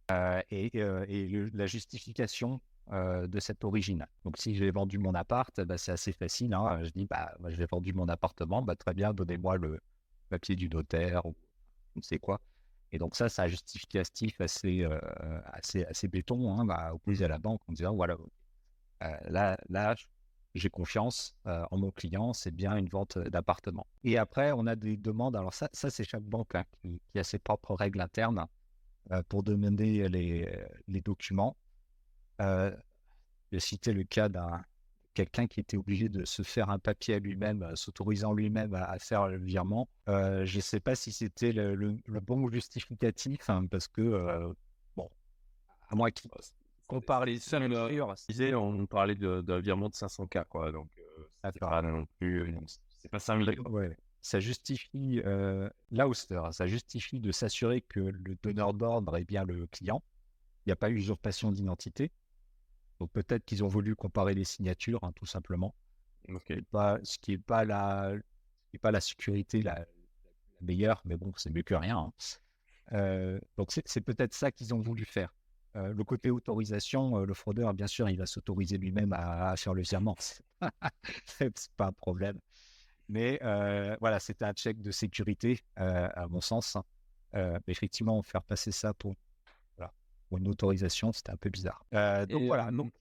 et, et la justification euh, de cette origine. Donc, si j'ai vendu mon appart, bah, c'est assez facile. Hein. Je dis, bah, j'ai vendu mon appartement, bah, très bien, donnez-moi le papier du notaire ou je ne sais quoi. Et donc, ça, c'est un justificatif assez, euh, assez, assez béton hein, bah, à la banque en disant, voilà, euh, là, j'ai confiance en mon client, c'est bien une vente d'appartement. Et après, on a des demandes. Alors, ça, ça c'est chaque banque hein, qui, a ses propres règles internes pour demander les documents. Euh, je citais le cas d'un quelqu'un qui était obligé de se faire un papier à lui-même, euh, s'autorisant lui-même à, faire le virement. Euh, je ne sais pas si c'était le, bon justificatif, hein, parce que, bon, à moins qu'il on parlait ça, on parlait d'un virement de 500K, quoi. Donc, c'est pas non plus, c'est pas 5000 ouais. Ça justifie, là ça justifie de s'assurer que le donneur d'ordre est bien le client. Il n'y a pas eu usurpation d'identité. Donc peut-être qu'ils ont voulu comparer les signatures, hein, tout simplement. Pas, ce qui n'est pas, la, pas la sécurité la, meilleure, mais bon, c'est mieux que rien. Hein. Euh, donc c'est peut-être ça qu'ils ont voulu faire. Euh, le côté autorisation, euh, le fraudeur, bien sûr, il va s'autoriser lui-même à, faire le virement. [LAUGHS] c'est pas un problème. Mais voilà, c'était un check de sécurité, à mon sens. Hein. effectivement, faire passer ça pour pour une autorisation, c'était un peu bizarre. Euh, donc voilà, donc,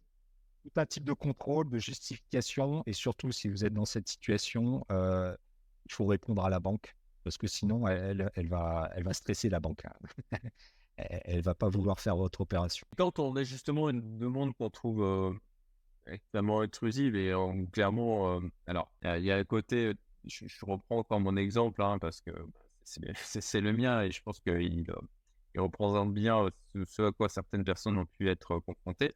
tout un type de contrôle, de justification, et surtout si vous êtes dans cette situation, euh, il faut répondre à la banque, parce que sinon, elle, elle, va, elle va stresser la banque. Hein. [LAUGHS] elle ne va pas vouloir faire votre opération. Quand on a justement une demande qu'on trouve euh, extrêmement intrusive, et clairement, alors, il y, a un côté, je, reprends encore mon exemple, hein, parce que c'est le mien, et je pense qu'il il représente bien ce, à quoi certaines personnes ont pu être confrontées,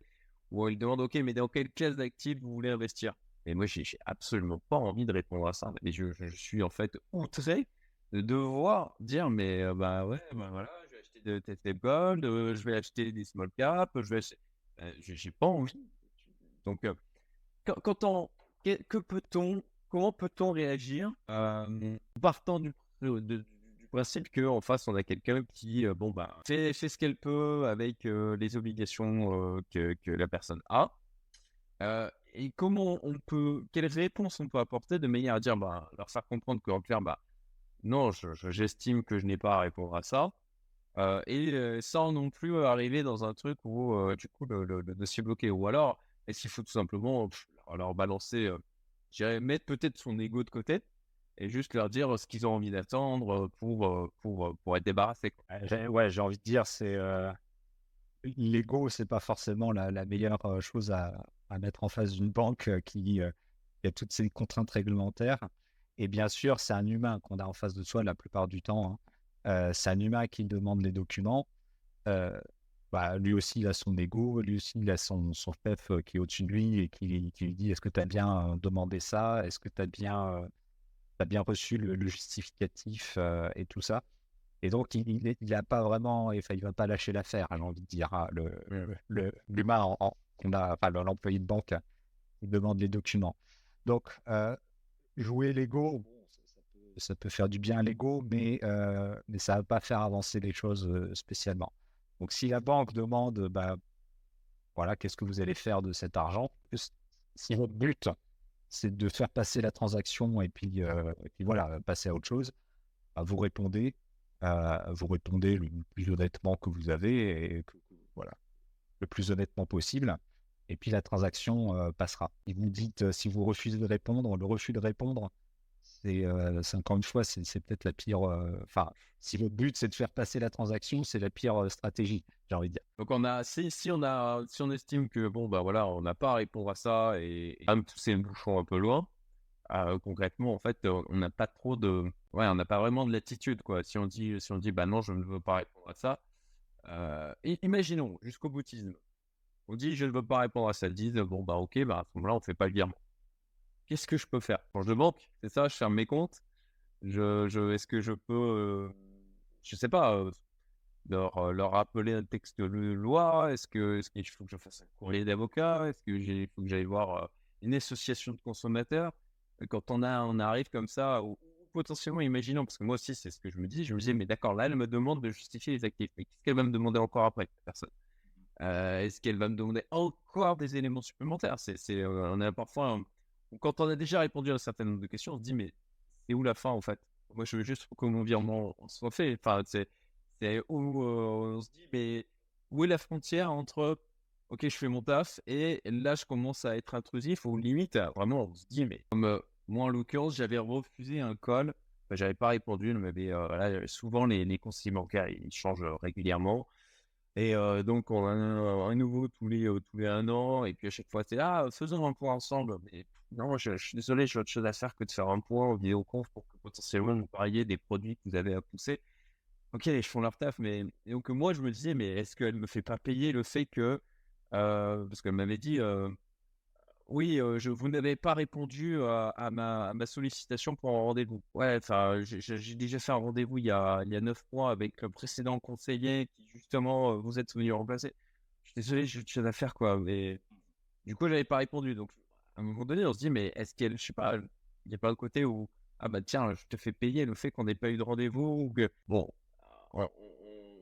où il demande Ok, mais dans quelle classe d'actifs vous voulez investir? Et moi, j'ai absolument pas envie de répondre à ça. Et je, suis en fait outré de devoir dire Mais bah ouais, bah voilà, je vais acheter de TT Gold, je vais acheter des small cap, je vais acheter. Ben, j'ai pas envie. Donc, quand, on. Que, peut-on. Comment peut-on réagir partant du, principe qu'en face, on a quelqu'un qui, euh, bon, bah, fait, fait ce qu'elle peut avec euh, les obligations euh, que, que, la personne a. et comment on peut, quelles réponses on peut apporter de manière à dire, bah, leur faire comprendre qu'en clair, bah, non, j'estime que je n'ai pas à répondre à ça. et sans non plus arriver dans un truc où, du coup, le, dossier est bloqué. Ou alors, est-ce qu'il faut tout simplement leur balancer, je mettre peut-être son ego de côté et juste leur dire ce qu'ils ont envie d'attendre pour, pour, pour être débarrassés. Ouais, j'ai envie de dire, c'est euh, l'ego, c'est pas forcément la, meilleure chose à, à, mettre en face d'une banque qui, a toutes ces contraintes réglementaires. Et bien sûr, c'est un humain qu'on a en face de soi la plupart du temps. Hein. c'est un humain qui demande les documents. bah, lui aussi, il a son ego, lui aussi, il a son, son chef qui est au-dessus de lui et qui lui dit Est-ce que tu as bien demandé ça? Est-ce que tu as bien bien reçu le, justificatif euh, et tout ça. Et donc, il n'a pas vraiment, il va pas lâcher l'affaire, j'ai envie de dire. Hein, le, l'humain, qu'on a, enfin, l'employé de banque, il demande les documents. Donc, euh, jouer l'ego, ça, peut, faire du bien à l'ego, mais, euh, mais ça va pas faire avancer les choses spécialement. Donc, si la banque demande, bah, voilà, qu'est-ce que vous allez faire de cet argent Si votre but, c'est de faire passer la transaction et puis, euh, voilà, passer à autre chose, bah, vous répondez, euh, vous répondez le plus honnêtement que vous avez voilà, le plus honnêtement possible. Et puis la transaction euh, passera. Et vous dites, si vous refusez de répondre, le refus de répondre, c'est encore une fois, c'est peut-être la pire. Enfin, si votre but c'est de faire passer la transaction, c'est la pire stratégie, j'ai envie de dire. Donc on a, si, on a, si on estime que bon bah voilà, on n'a pas à répondre à ça et, même pousser le bouchon un peu loin, concrètement en fait, on n'a pas trop de, ouais, on n'a pas vraiment de latitude quoi. Si on dit, si on dit bah non, je ne veux pas répondre à ça. imaginons jusqu'au boutisme. On dit je ne veux pas répondre à ça. Ils disent bon bah ok, bah à ce moment-là on fait pas le virement qu'est-ce que je peux faire? Quand je banque, c'est ça, je ferme mes comptes. Je, je, Est-ce que je peux, euh, je sais pas, euh, leur, euh, leur, rappeler un texte de loi? Est-ce qu'il est qu'il faut que je fasse un courrier d'avocat? Est-ce qu'il faut que j'aille voir une association de consommateurs? Quand on, a, on arrive comme ça, ou, potentiellement, imaginons, parce que moi aussi, c'est ce que je me dis, je me disais, mais d'accord, là, elle me demande de justifier les actifs. Mais qu'est-ce qu'elle va me demander encore après Personne? Est-ce qu'elle va me demander encore des éléments supplémentaires? On a parfois quand on a déjà répondu à un certain nombre de questions, on se dit, mais c'est où la fin en fait? Moi, je veux juste que mon virement soit fait. Enfin, c'est où euh, on se dit, mais où est la frontière entre, ok, je fais mon taf et là, je commence à être intrusif ou limite, vraiment, on se dit, mais comme euh, moi, en l'occurrence, j'avais refusé un call, enfin, j'avais pas répondu, mais euh, souvent, les, les conseillers bancaires, ils changent régulièrement. Et donc, on a un, nouveau tous les, tous les un an. Et puis, à chaque fois, c'est là, ah, faisons un point ensemble. Mais non, je, suis désolé, j'ai autre chose à faire que de faire un point au vidéoconf pour que potentiellement vous parliez des produits que vous avez à pousser. Ok, ils font leur taf, mais donc moi, je me disais, mais est-ce qu'elle me fait pas payer le fait que. parce qu'elle m'avait dit, oui, vous n'avez pas répondu à, ma, sollicitation pour un rendez-vous. Ouais, enfin, j'ai déjà fait un rendez-vous il y a y a neuf mois avec le précédent conseiller qui justement vous êtes venu remplacer. Je suis désolé, j'ai autre chose quoi. Mais du coup, j'avais pas répondu. Donc, à un moment donné, on se dit, mais est-ce qu'elle, je sais pas, n'y a pas le côté où ah bah tiens, je te fais payer le fait qu'on n'ait pas eu de rendez-vous bon, on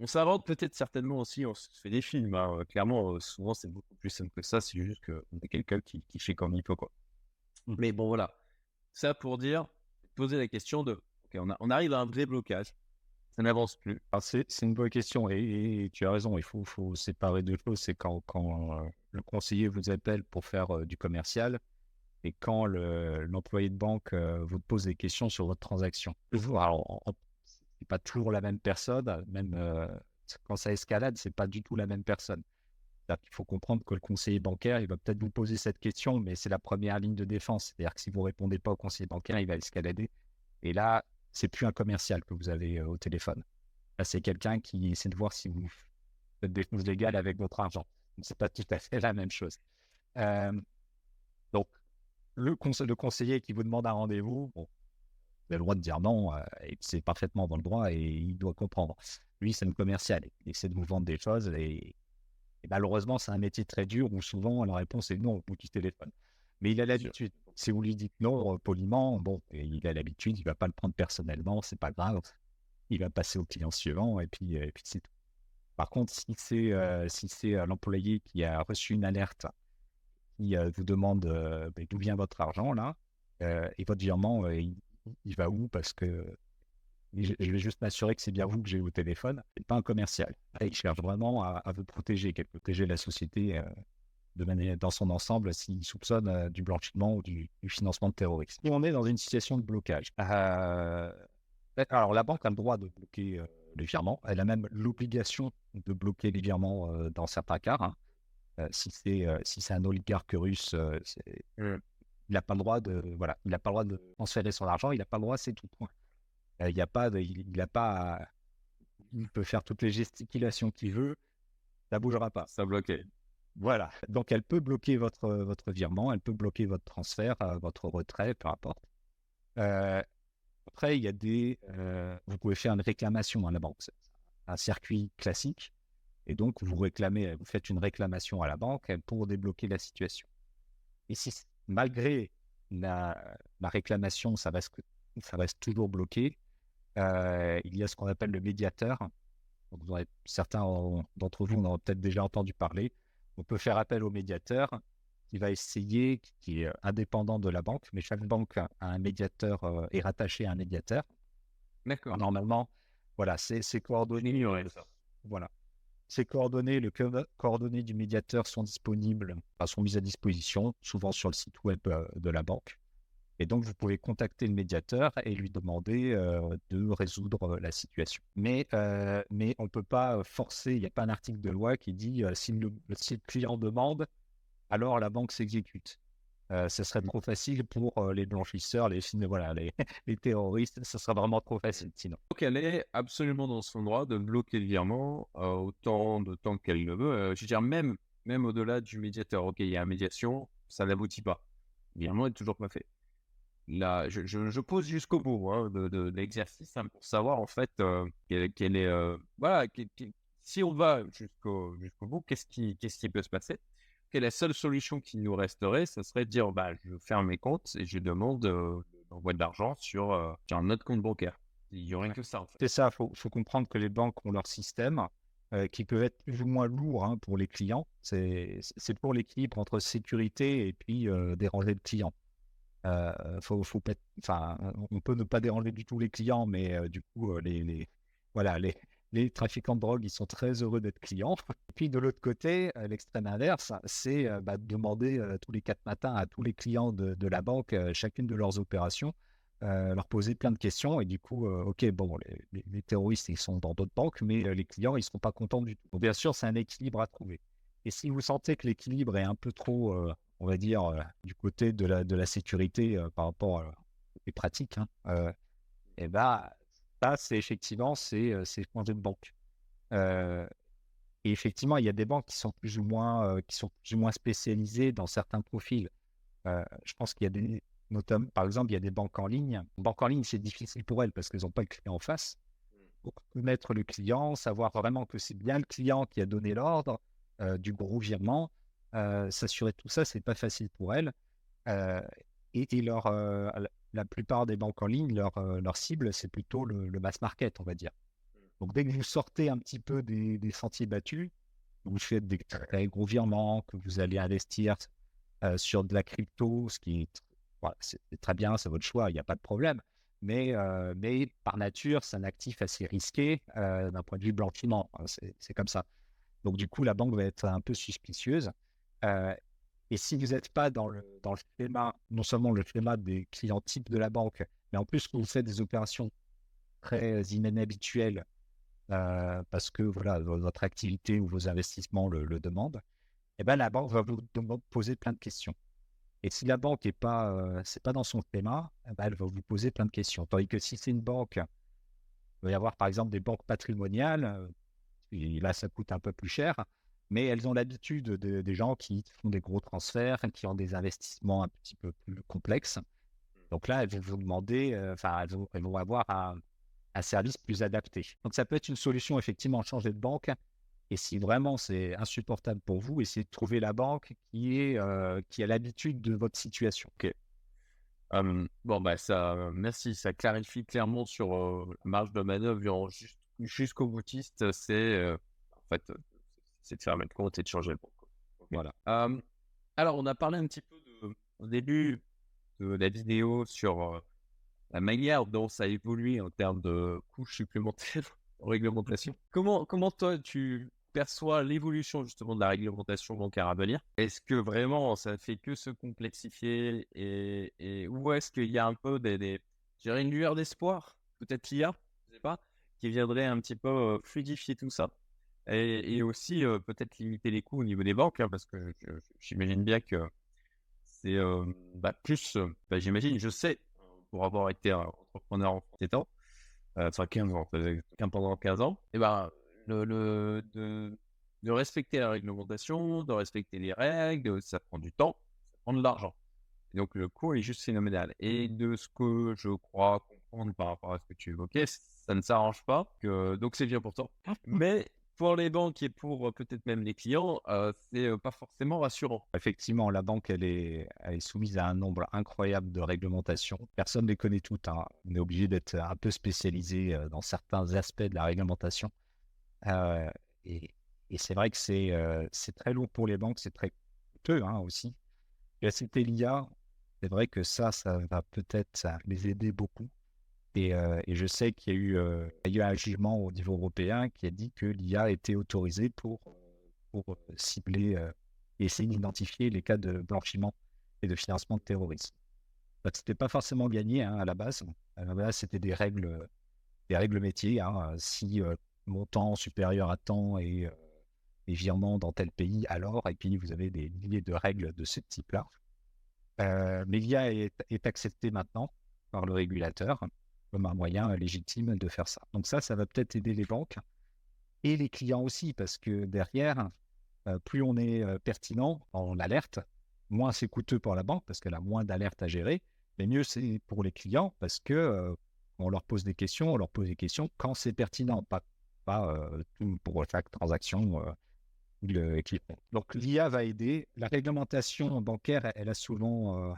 s'invente peut-être certainement aussi, on se fait des films. Hein, clairement, euh, souvent, c'est beaucoup plus simple que ça. C'est juste qu'on a quelqu'un qui, qui, fait comme il peut. Quoi. Mmh. Mais bon, voilà. Ça pour dire, poser la question de OK, on, on arrive à un vrai blocage. Ça n'avance plus. C'est une bonne question et, tu as raison. Il faut, faut séparer deux choses. C'est quand, quand euh, le conseiller vous appelle pour faire euh, du commercial et quand l'employé de banque vous pose des questions sur votre transaction. Alors, c'est pas toujours la même personne, même euh, quand ça escalade, c'est pas du tout la même personne. Il faut comprendre que le conseiller bancaire, il va peut-être vous poser cette question, mais c'est la première ligne de défense. C'est-à-dire que si vous répondez pas au conseiller bancaire, il va escalader. Et là, c'est plus un commercial que vous avez euh, au téléphone. Là, c'est quelqu'un qui essaie de voir si vous faites des choses légales avec votre argent. C'est pas tout à fait la même chose. Euh, donc, le, le, conseiller qui vous demande un rendez-vous, bon, il a le droit de dire non, euh, et c'est parfaitement dans le droit et il doit comprendre. Lui, c'est un commercial, il essaie de vous vendre des choses et, malheureusement, c'est un métier très dur où souvent la réponse est non au bout du téléphone. Mais il a l'habitude. Si vous lui dites non euh, poliment, bon, il a l'habitude, il va pas le prendre personnellement, c'est pas grave. Il va passer au client suivant et puis, et puis c'est tout. Par contre, si c'est euh, si c'est l'employé qui a reçu une alerte, qui vous demande d'où vient votre argent là, et votre virement, il, il va où parce que je vais juste m'assurer que c'est bien vous que j'ai au téléphone et pas un commercial. il cherche vraiment à, vous protéger, à protéger la société euh, de manière dans son ensemble s'il soupçonne euh, du blanchiment ou du, financement de terrorisme. On est dans une situation de blocage. Euh, alors la banque a le droit de bloquer les virements. Elle a même l'obligation de bloquer les virements dans certains cas. Hein. si c'est si un oligarque russe, c'est mmh. Il n'a pas le droit de, voilà, il n'a pas le droit de transférer son argent. Il n'a pas le droit, c'est tout. Euh, il n'y a pas, il, a pas, il peut faire toutes les gesticulations qu'il veut. Ça bougera pas. Ça bloqué. Voilà. Donc elle peut bloquer votre votre virement, elle peut bloquer votre transfert, euh, votre retrait, peu importe. Euh, après, il y a des, vous pouvez faire une réclamation à la banque. Un circuit classique. Et donc, vous réclamez, vous faites une réclamation à la banque pour débloquer la situation. Et si malgré la, réclamation, ça reste, ça reste toujours bloqué. Euh, il y a ce qu'on appelle le médiateur Donc, certains d'entre vous en ont peut-être déjà entendu parler. On peut faire appel au médiateur qui va essayer, qui est indépendant de la banque, mais chaque banque a un médiateur, est rattaché à un médiateur. D'accord. Normalement, voilà, c'est coordonnées. Voilà. Ces coordonnées, les coordonnées du médiateur sont disponibles, sont mises à disposition, souvent sur le site web de la banque. Et donc, vous pouvez contacter le médiateur et lui demander de résoudre la situation. Mais, mais on ne peut pas forcer, il n'y a pas un article de loi qui dit si le client demande, alors la banque s'exécute. Euh, ce serait trop facile pour les blanchisseurs, les, voilà, les, [LAUGHS] les, terroristes, ce serait vraiment trop facile sinon. Donc elle est absolument dans son droit de bloquer le virement autant de temps qu'elle le veut. je veux dire, même, même au-delà du médiateur, ok, il y a une médiation, ça n'aboutit pas. Le virement n'est toujours pas fait. Là, je, je, pose jusqu'au bout hein, de, l'exercice hein, pour savoir en fait quelle, est. voilà, si on va jusqu'au jusqu'au bout, qu'est-ce qui, qu'est-ce qui peut se passer? Que la seule solution qui nous resterait, ce serait de dire bah, je ferme mes comptes et je demande euh, d'envoyer de l'argent sur, euh, sur, un autre compte bancaire. Il n'y aurait que ça. En fait. C'est ça, il faut, faut, comprendre que les banques ont leur système euh, qui peut être plus ou moins lourd hein, pour les clients. C'est pour l'équilibre entre sécurité et puis déranger le client. Faut, faut enfin, on peut ne pas déranger du tout les clients, mais du coup, les, les, voilà, les, les trafiquants de drogue, ils sont très heureux d'être clients. Et puis de l'autre côté, euh, l'extrême inverse, c'est euh, bah, demander euh, tous les quatre matins à tous les clients de, la banque chacune de leurs opérations, leur poser plein de questions. Et du coup, ok, bon, les, terroristes, ils sont dans d'autres banques, mais les clients, ils ne seront pas contents du tout. Bien sûr, c'est un équilibre à trouver. Et si vous sentez que l'équilibre est un peu trop, on va dire, du côté de la, de la sécurité par rapport aux pratiques, hein, et eh bah, ça, c'est effectivement, c'est changer de banque. et effectivement, il y a des banques qui sont plus ou moins, qui sont plus ou moins spécialisées dans certains profils. je pense qu'il y a des, notamment, par exemple, il y a des banques en ligne. Banque en ligne, c'est difficile pour elles parce qu'elles n'ont pas le client en face. Pour connaître le client, savoir vraiment que c'est bien le client qui a donné l'ordre du gros virement, s'assurer de tout ça, c'est pas facile pour elles. et, et leur, la plupart des banques en ligne, leur, euh, leur cible, c'est plutôt le, mass market, on va dire. Mmh. Donc, dès que vous sortez un petit peu des, sentiers battus, vous faites des très gros virements, que vous allez investir euh, sur de la crypto, ce qui est, c'est très bien, c'est votre choix, il n'y a pas de problème. Mais, euh, mais par nature, c'est un actif assez risqué d'un point de vue blanchiment. Hein, c'est comme ça. Donc, du coup, la banque va être un peu suspicieuse. Et si vous n'êtes pas dans le, dans le schéma, non seulement le schéma des clients types de la banque, mais en plus que vous faites des opérations très inhabituelles euh, parce que voilà, votre activité ou vos investissements le, demandent, eh ben, la banque va vous poser plein de questions. Et si la banque n'est pas, euh, c'est pas dans son schéma, eh ben, elle va vous poser plein de questions. Tandis que si c'est une banque, il va y avoir par exemple des banques patrimoniales, euh, là ça coûte un peu plus cher, mais elles ont l'habitude des gens qui font des gros transferts, qui ont des investissements un petit peu plus complexes. Mmh. Donc là, elles vont vous demander, euh, enfin, elles, vont, avoir un, service plus adapté. Donc ça peut être une solution, effectivement, changer de banque. Et si vraiment c'est insupportable pour vous, essayez de trouver la banque qui, est, euh, qui a l'habitude de votre situation. Ok. bon, bah, ça, merci. Ça clarifie clairement sur euh, la marge de manœuvre jusqu'au boutiste. C'est en fait c'est de faire mettre compte et de changer le bon Voilà. alors, on a parlé un petit peu au début de la vidéo sur la manière dont ça a évolué en termes de couches supplémentaires [LAUGHS] en réglementation. Comment, comment toi, tu perçois l'évolution justement de la réglementation bancaire à venir? Est-ce que vraiment ça fait que se complexifier et, et ou est-ce qu'il y a un peu des, des une lueur d'espoir, peut-être l'IA, je sais pas, qui viendrait un petit peu fluidifier tout ça? Et, aussi peut-être limiter les coûts au niveau des banques, hein, parce que j'imagine bien que c'est bah, plus, bah, j'imagine, je sais, pour avoir été entrepreneur en ces temps, enfin 15 ans, pendant 15 ans, et ben le, le de, de, respecter la réglementation, de respecter les règles, ça prend du temps, ça prend de l'argent. Donc le coût est juste phénoménal. Et de ce que je crois comprendre par rapport à ce que tu évoquais, ça ne s'arrange pas. Que... Donc c'est bien pour toi. Mais pour les banques et pour peut-être même les clients, c'est pas forcément rassurant. Effectivement, la banque, elle est, soumise à un nombre incroyable de réglementations. Personne ne les connaît toutes. Hein. On est obligé d'être un peu spécialisé dans certains aspects de la réglementation. et, c'est vrai que c'est très lourd pour les banques, c'est très coûteux hein, aussi. Et c'était l'IA, c'est vrai que ça, ça va peut-être les aider beaucoup. Et, et je sais qu'il y, a eu, il y a eu un jugement au niveau européen qui a dit que l'IA était autorisée pour, pour cibler et essayer d'identifier les cas de blanchiment et de financement de terrorisme. Ce n'était pas forcément gagné hein, à la base. À la base, c'était des règles, des règles métiers. Hein. Si montant supérieur à temps et, virement dans tel pays, alors, et puis vous avez des milliers de règles de ce type-là. Euh, mais l'IA est, est accepté maintenant par le régulateur comme un moyen légitime de faire ça. Donc ça, ça va peut-être aider les banques et les clients aussi, parce que derrière, plus on est pertinent en alerte, moins c'est coûteux pour la banque parce qu'elle a moins d'alertes à gérer, mais mieux c'est pour les clients parce que on leur pose des questions, on leur pose des questions quand c'est pertinent, pas, pas pour chaque transaction le Donc l'IA va aider. La réglementation bancaire, elle a souvent,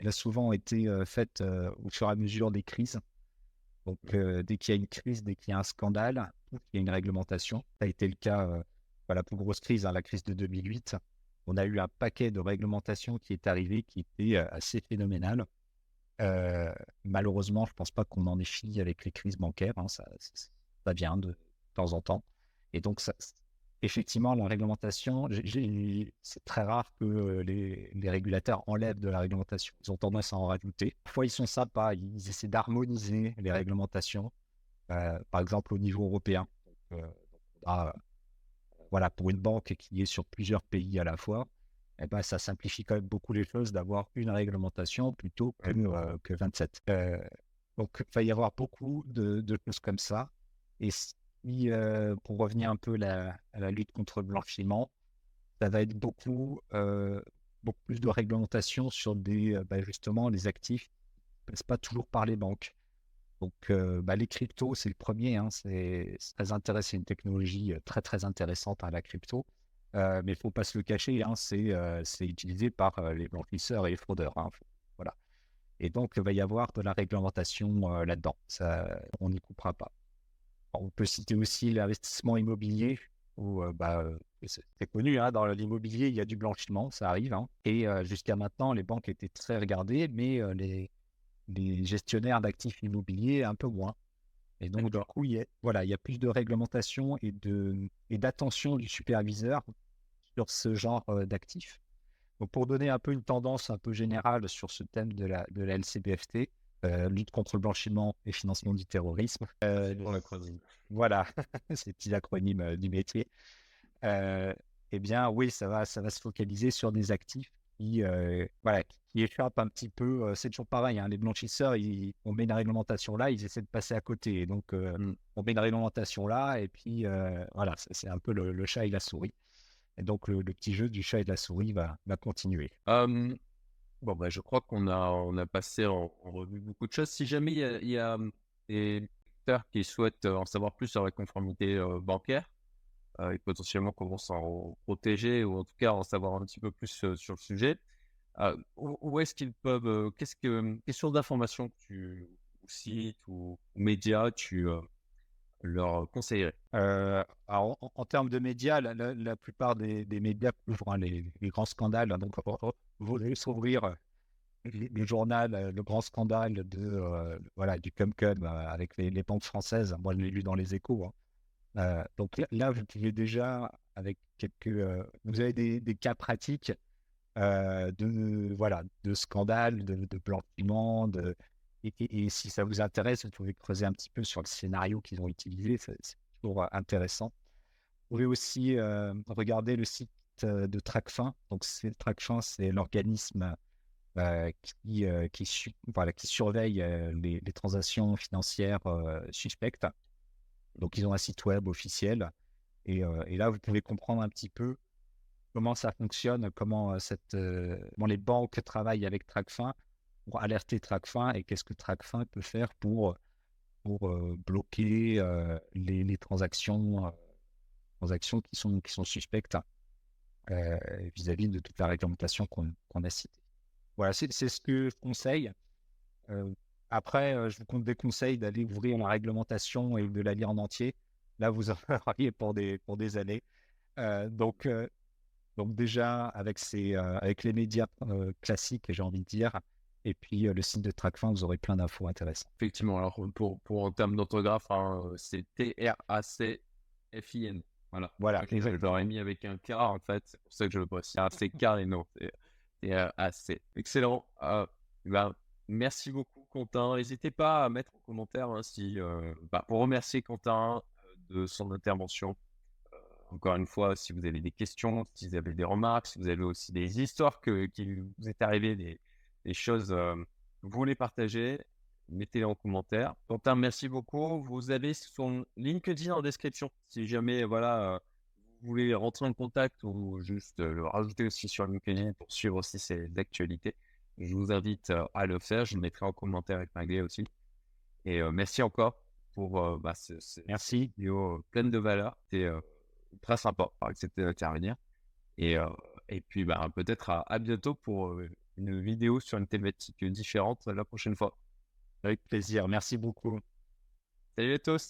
elle a souvent été faite au fur et à mesure des crises. Donc dès qu'il y a une crise, dès qu'il y a un scandale, il y a une réglementation. Ça a été le cas la plus grosse crise, hein, la crise de 2008, on a eu un paquet de réglementations qui est arrivé qui était assez phénoménal. malheureusement, je ne pense pas qu'on en ait fini avec les crises bancaires. Hein, ça, ça, vient de, temps en temps. Et donc, ça, effectivement, la réglementation, c'est très rare que les, les, régulateurs enlèvent de la réglementation. Ils ont tendance à en rajouter. Parfois, ils sont sympas, ils essaient d'harmoniser les réglementations, par exemple au niveau européen. Donc, voilà, pour une banque qui est sur plusieurs pays à la fois, eh ben, ça simplifie quand même beaucoup les choses d'avoir une réglementation plutôt que, que 27. Euh, donc, il va y avoir beaucoup de, choses comme ça. Et si, euh, pour revenir un peu à la lutte contre le blanchiment, ça va être beaucoup, euh, plus de réglementation sur des, bah, justement les actifs qui ne passent pas toujours par les banques. Donc, bah, les cryptos, c'est le premier. Hein, c'est une technologie très, très intéressante à hein, la crypto. mais il ne faut pas se le cacher, hein, c'est utilisé par les blanchisseurs et les fraudeurs. voilà. Et donc, il va y avoir de la réglementation là-dedans. On n'y coupera pas. On peut citer aussi l'investissement immobilier, où bah, c'est connu, dans l'immobilier, il y a du blanchiment, ça arrive. et jusqu'à maintenant, les banques étaient très regardées, mais les, les gestionnaires d'actifs immobiliers un peu moins. Et donc, du coup, il y a, voilà, il y a plus de réglementation et, d'attention du superviseur sur ce genre d'actifs. Pour donner un peu une tendance un peu générale sur ce thème de la, de la LCBFT, lutte contre le blanchiment et financement du terrorisme. Euh, voilà, [LAUGHS] c'est petit acronyme du métier. eh bien, oui, ça va, ça va se focaliser sur des actifs qui, voilà, qui échappent un petit peu. c'est toujours pareil, hein, les blanchisseurs, ils, on met une réglementation là, ils essaient de passer à côté. donc, mmh. on met une réglementation là, et puis voilà, c'est un peu le, chat et la souris. Et donc, le, petit jeu du chat et de la souris va, va continuer. Bon, bah, je crois qu'on a, on a passé en, revue beaucoup de choses. Si jamais il y a, des lecteurs qui souhaitent en savoir plus sur la conformité bancaire, et potentiellement comment s'en protéger ou en tout cas en savoir un petit peu plus sur le sujet. où, est-ce qu'ils peuvent, qu'est-ce que, quelles sources d'informations que tu, ou sites ou, médias, tu leur conseillerais alors, en, termes de médias, la, plupart des, médias couvrent les, grands scandales. Hein, donc, vous voulez s'ouvrir le, journal, le grand scandale de voilà du Comcom avec les, banques françaises. Moi, je l'ai lu dans les Échos. Hein. Euh, donc là, vous pouvez déjà, avec quelques, euh, vous avez des, cas pratiques euh, de voilà de scandales, de, de blanchiment, de et, si ça vous intéresse, vous pouvez creuser un petit peu sur le scénario qu'ils ont utilisé, c'est toujours intéressant. Vous pouvez aussi regarder le site de TracFin. Donc TracFin, c'est l'organisme qui, surveille les, transactions financières suspectes. Donc, ils ont un site web officiel. Et, là, vous pouvez comprendre un petit peu comment ça fonctionne, comment, les banques travaillent avec TracFin pour alerter TracFin et qu'est-ce que TracFin peut faire pour, pour bloquer les, transactions, transactions qui sont, qui sont suspectes vis-à-vis de toute la réglementation qu'on a citée. Voilà, c'est ce que je conseille. Après, je vous conseils d'aller ouvrir la réglementation et de la lire en entier. là, vous en [LAUGHS] auriez pour des, pour des années. donc, donc déjà, avec, ces, avec les médias classiques, j'ai envie de dire, et puis le site de TrackFin, vous aurez plein d'infos intéressantes. Effectivement, alors pour, pour en termes d'orthographe, hein, c'est T-R-A-C-F-I-N. Voilà. Voilà. Je l'aurais mis avec un K en fait, c'est pour ça que je le précise. C'est K et non, c'est T-R-A-C. Excellent. Ben, merci beaucoup, Quentin. N'hésitez pas à mettre en commentaire hein, si, bah, pour remercier Quentin de son intervention. encore une fois, si vous avez des questions, si vous avez des remarques, si vous avez aussi des histoires que, qui vous est arrivé, des, des choses vous voulez partager, mettez-les en commentaire. Quentin, merci beaucoup. Vous avez son LinkedIn en description. Si jamais voilà, vous voulez rentrer en contact ou juste le rajouter aussi sur LinkedIn pour suivre aussi ses actualités, je vous invite à le faire. Je le mettrai en commentaire avec Maglé aussi. Et merci encore pour bah, ce, merci. vidéo pleine de valeur. C'était très sympa d'accepter d'intervenir. Et, et puis bah, peut-être à, à, bientôt pour une vidéo sur une thématique différente la prochaine fois. Avec plaisir. Merci beaucoup. Salut à tous.